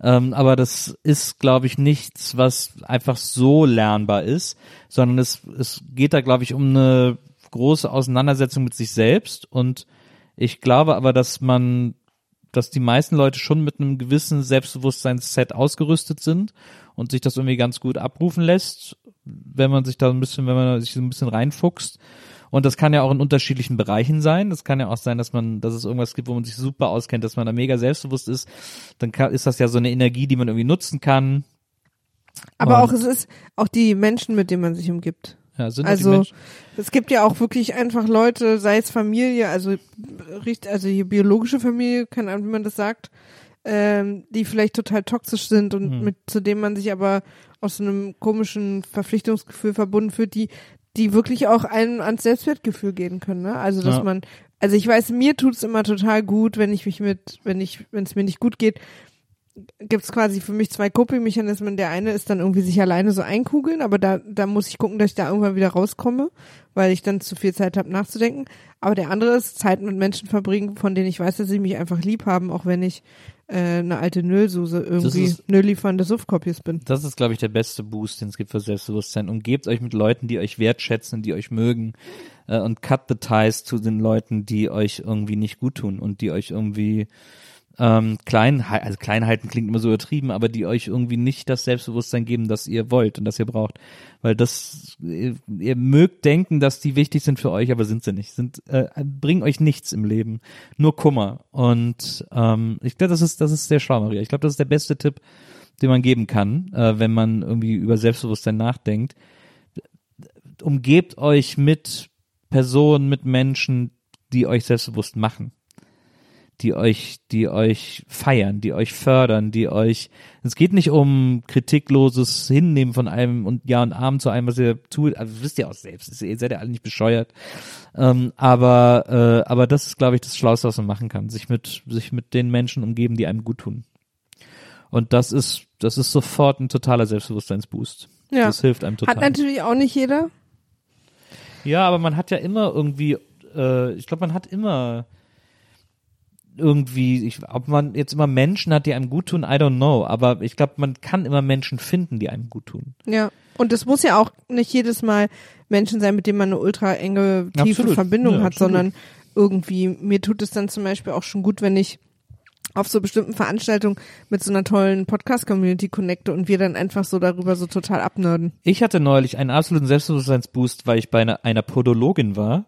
ähm, aber das ist, glaube ich, nichts, was einfach so lernbar ist, sondern es es geht da, glaube ich, um eine große Auseinandersetzung mit sich selbst und ich glaube aber, dass man, dass die meisten Leute schon mit einem gewissen Selbstbewusstseinsset ausgerüstet sind und sich das irgendwie ganz gut abrufen lässt, wenn man sich da ein bisschen, wenn man sich so ein bisschen reinfuchst. Und das kann ja auch in unterschiedlichen Bereichen sein. Das kann ja auch sein, dass man, dass es irgendwas gibt, wo man sich super auskennt, dass man da mega selbstbewusst ist. Dann kann, ist das ja so eine Energie, die man irgendwie nutzen kann. Aber Und- auch es ist auch die Menschen, mit denen man sich umgibt. Ja, sind Also es gibt ja auch wirklich einfach Leute, sei es Familie, also richt- also hier biologische Familie, keine Ahnung, wie man das sagt, ähm, die vielleicht total toxisch sind und Hm. mit zu denen man sich aber aus so einem komischen Verpflichtungsgefühl verbunden fühlt, die die wirklich auch einem ans Selbstwertgefühl gehen können. Ne? Also dass Ja. man, also ich weiß, mir tut's immer total gut, wenn ich mich mit, wenn ich, wenn es mir nicht gut geht, gibt's quasi für mich zwei Coping-Mechanismen. Der eine ist dann irgendwie sich alleine so einkugeln, aber da, da muss ich gucken, dass ich da irgendwann wieder rauskomme, weil ich dann zu viel Zeit habe nachzudenken. Aber der andere ist Zeit mit Menschen verbringen, von denen ich weiß, dass sie mich einfach lieb haben, auch wenn ich äh, eine alte Nöllsuse irgendwie ist- Nöllliefernde Suffkopjes bin. Das ist, glaube ich, der beste Boost, den es gibt für Selbstbewusstsein. Umgebt euch mit Leuten, die euch wertschätzen, die euch mögen äh, und cut the ties zu den Leuten, die euch irgendwie nicht gut tun und die euch irgendwie ähm, klein, also klein halten klingt immer so übertrieben, aber die euch irgendwie nicht das Selbstbewusstsein geben, das ihr wollt und das ihr braucht. Weil das, ihr, ihr mögt denken, dass die wichtig sind für euch, aber sind sie nicht. Sind, äh, bringen euch nichts im Leben. Nur Kummer. Und ähm, ich glaube, das ist, das ist sehr schlau, Maria. Ich glaube, das ist der beste Tipp, den man geben kann, äh, wenn man irgendwie über Selbstbewusstsein nachdenkt. Umgebt euch mit Personen, mit Menschen, die euch selbstbewusst machen die euch, die euch feiern, die euch fördern, die euch. Es geht nicht um kritikloses Hinnehmen von einem und Ja und Arm zu einem, was ihr tut. Also wisst ihr auch selbst, ihr seid ja alle nicht bescheuert. Ähm, aber, äh, aber das ist, glaube ich, das Schlauste, was man machen kann, sich mit, sich mit den Menschen umgeben, die einem gut tun. Und das ist, das ist sofort ein totaler Selbstbewusstseinsboost. Ja. Das hilft einem total. Hat natürlich auch nicht jeder. Ja, aber man hat ja immer irgendwie, äh, ich glaube, man hat immer irgendwie, ich, ob man jetzt immer Menschen hat, die einem gut tun, I don't know, aber ich glaube, man kann immer Menschen finden, die einem gut tun. Ja. Und es muss ja auch nicht jedes Mal Menschen sein, mit denen man eine ultra enge, tiefe Absolut. Verbindung Ja, hat, absolut. sondern irgendwie, mir tut es dann zum Beispiel auch schon gut, wenn ich auf so bestimmten Veranstaltungen mit so einer tollen Podcast-Community connecte und wir dann einfach so darüber so total abnörden. Ich hatte neulich einen absoluten Selbstbewusstseinsboost, weil ich bei einer, einer Podologin war.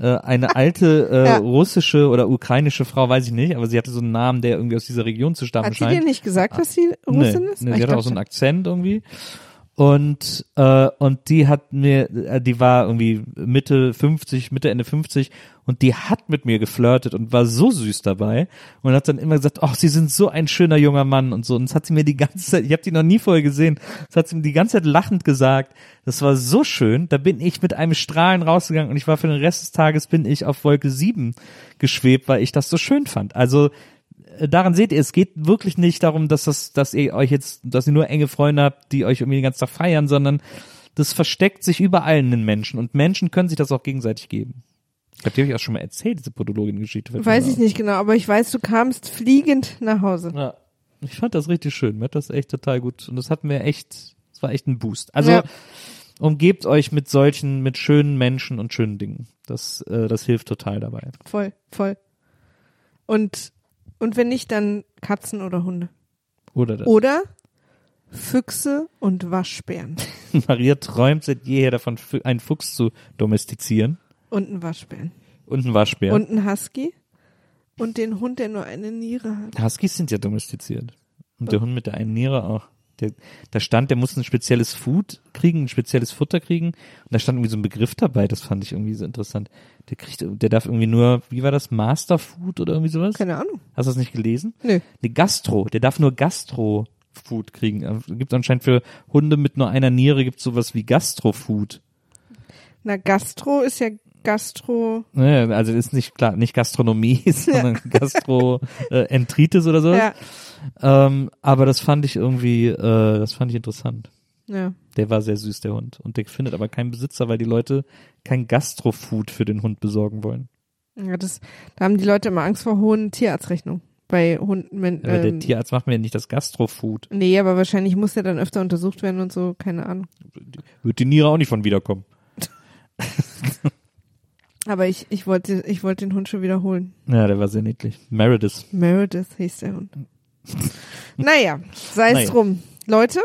Äh, eine alte äh, Ja. russische oder ukrainische Frau, weiß ich nicht, aber sie hatte so einen Namen, der irgendwie aus dieser Region zu stammen Hat sie scheint. dir nicht gesagt, dass sie Russin nee, ist? Nee, Ah, sie hatte auch so einen Akzent irgendwie. Und, äh, und die hat mir, äh, die war irgendwie Mitte 50, Mitte, Ende 50 und die hat mit mir geflirtet und war so süß dabei und hat dann immer gesagt, ach, Sie sind so ein schöner junger Mann und so. Und das hat sie mir die ganze Zeit, ich habe die noch nie vorher gesehen, das hat sie mir die ganze Zeit lachend gesagt. Das war so schön. Da bin ich mit einem Strahlen rausgegangen und ich war für den Rest des Tages bin ich auf Wolke 7 geschwebt, weil ich das so schön fand. Also daran seht ihr, es geht wirklich nicht darum, dass das, dass ihr euch jetzt, dass ihr nur enge Freunde habt, die euch irgendwie den ganzen Tag feiern, sondern das versteckt sich überall in den Menschen und Menschen können sich das auch gegenseitig geben. Ich glaube, die habe ich auch schon mal erzählt, diese Podologin-Geschichte. Weiß ich nicht genau, aber ich weiß, du kamst fliegend nach Hause. Ja. Ich fand das richtig schön. Mir hat das echt total gut. Und das hat mir echt, das war echt ein Boost. Also Ja. umgebt euch mit solchen, mit schönen Menschen und schönen Dingen. Das, äh, das hilft total dabei. Voll, voll. Und, und wenn nicht, dann Katzen oder Hunde. Oder das. Oder Füchse und Waschbären. Maria träumt seit jeher davon, einen Fuchs zu domestizieren. Und ein Waschbären. Und einen Waschbär. Und ein Husky. Und den Hund, der nur eine Niere hat. Huskies sind ja domestiziert. Und der Hund mit der einen Niere auch. Der, da stand, der muss ein spezielles Food kriegen, ein spezielles Futter kriegen. Und da stand irgendwie so ein Begriff dabei, das fand ich irgendwie so interessant. Der kriegt, der darf irgendwie nur, wie war das, Master Food oder irgendwie sowas? Keine Ahnung. Hast du das nicht gelesen? Nö. Ne, Gastro, der darf nur Gastro-Food kriegen. Gibt anscheinend für Hunde mit nur einer Niere gibt's sowas wie Gastro-Food. Na, Gastro ist ja Gastro. Ne, also das ist nicht klar, nicht Gastronomie, sondern Gastro äh, Entritis oder so. Ja. Ähm, aber das fand ich irgendwie, äh, das fand ich interessant. Ja. Der war sehr süß, der Hund. Und der findet aber keinen Besitzer, weil die Leute kein Gastrofood für den Hund besorgen wollen. ja das, da haben die Leute immer Angst vor hohen Tierarztrechnungen. Bei Hunden, wenn, Aber der ähm, Tierarzt macht mir ja nicht das Gastrofood. Nee, aber wahrscheinlich muss der dann öfter untersucht werden und so, keine Ahnung. Wird die Niere auch nicht von wiederkommen. Aber ich, ich wollte, ich wollte den Hund schon wiederholen. Ja, der war sehr niedlich. Meredith. Meredith hieß der Hund. naja, sei es Naja. drum. Leute,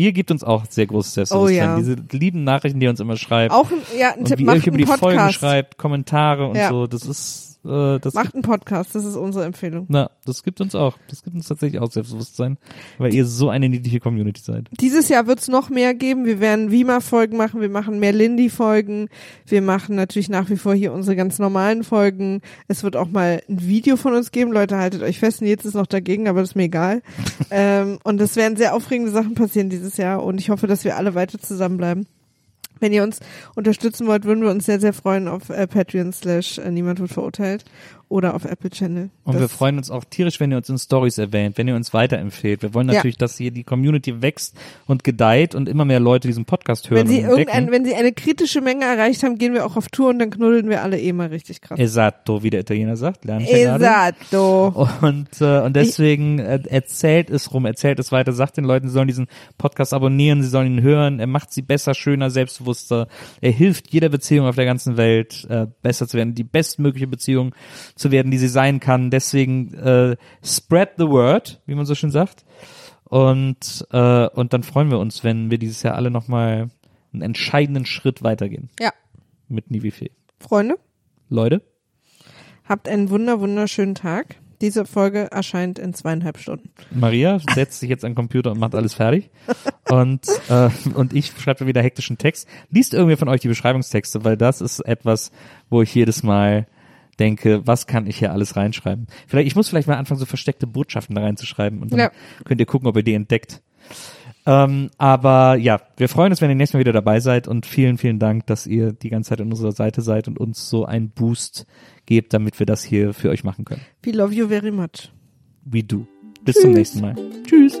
Ihr gebt uns auch sehr großes Selbstbewusstsein. Oh ja. Diese lieben Nachrichten, die ihr uns immer schreibt. auch ja, ein und Tipp, wie ihr macht euch über die Folgen Podcast. schreibt, Kommentare und Ja. so. Das ist, äh, das Macht einen Podcast, das ist unsere Empfehlung. Na, das gibt uns auch. Das gibt uns tatsächlich auch Selbstbewusstsein, weil ihr so eine niedliche Community seid. Dieses Jahr wird's noch mehr geben. Wir werden Wima-Folgen machen, wir machen mehr Lindy-Folgen, wir machen natürlich nach wie vor hier unsere ganz normalen Folgen. Es wird auch mal ein Video von uns geben. Leute, haltet euch fest, Nils ist noch dagegen, aber das ist mir egal. ähm, und es werden sehr aufregende Sachen passieren dieses Jahr und ich hoffe, dass wir alle weiter zusammenbleiben. Wenn ihr uns unterstützen wollt, würden wir uns sehr, sehr freuen auf äh, Patreon slash äh, Niemand wird verurteilt oder auf Apple Channel. Und Das- wir freuen uns auch tierisch, wenn ihr uns in Stories erwähnt, wenn ihr uns weiterempfehlt. Wir wollen Ja. natürlich, dass hier die Community wächst und gedeiht und immer mehr Leute diesen Podcast hören Wenn sie irgendein, wenn sie eine kritische Menge erreicht haben, gehen wir auch auf Tour und dann knuddeln wir alle eh mal richtig krass. Esatto, wie der Italiener sagt, lernen. Esatto. Und, äh, und deswegen äh, erzählt es rum, erzählt es weiter, sagt den Leuten, sie sollen diesen Podcast abonnieren, sie sollen ihn hören, er macht sie besser, schöner, selbstbewusster, er hilft jeder Beziehung auf der ganzen Welt äh, besser zu werden, die bestmögliche Beziehung zu werden, die sie sein kann. Deswegen äh, spread the word, wie man so schön sagt. Und, äh, und dann freuen wir uns, wenn wir dieses Jahr alle nochmal einen entscheidenden Schritt weitergehen Ja, mit Nivifee. Freunde, Leute, habt einen wunder, wunderschönen Tag. Diese Folge erscheint in zweieinhalb Stunden. Maria setzt sich jetzt an den Computer und macht alles fertig. Und, äh, und ich schreibe wieder hektischen Text. Liest irgendwer von euch die Beschreibungstexte, weil das ist etwas, wo ich jedes Mal denke, was kann ich hier alles reinschreiben? Vielleicht, ich muss vielleicht mal anfangen, so versteckte Botschaften da reinzuschreiben und dann Ja. könnt ihr gucken, ob ihr die entdeckt. Ähm, aber ja, wir freuen uns, wenn ihr nächstes Mal wieder dabei seid und vielen, vielen Dank, dass ihr die ganze Zeit an unserer Seite seid und uns so einen Boost gebt, damit wir das hier für euch machen können. We love you very much. We do. Bis zum nächsten Mal. Tschüss.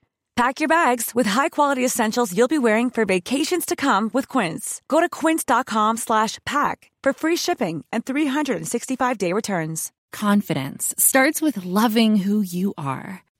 Pack your bags with high-quality essentials you'll be wearing for vacations to come with Quince. Go to quince.com slash pack for free shipping and 365-day returns. Confidence starts with loving who you are.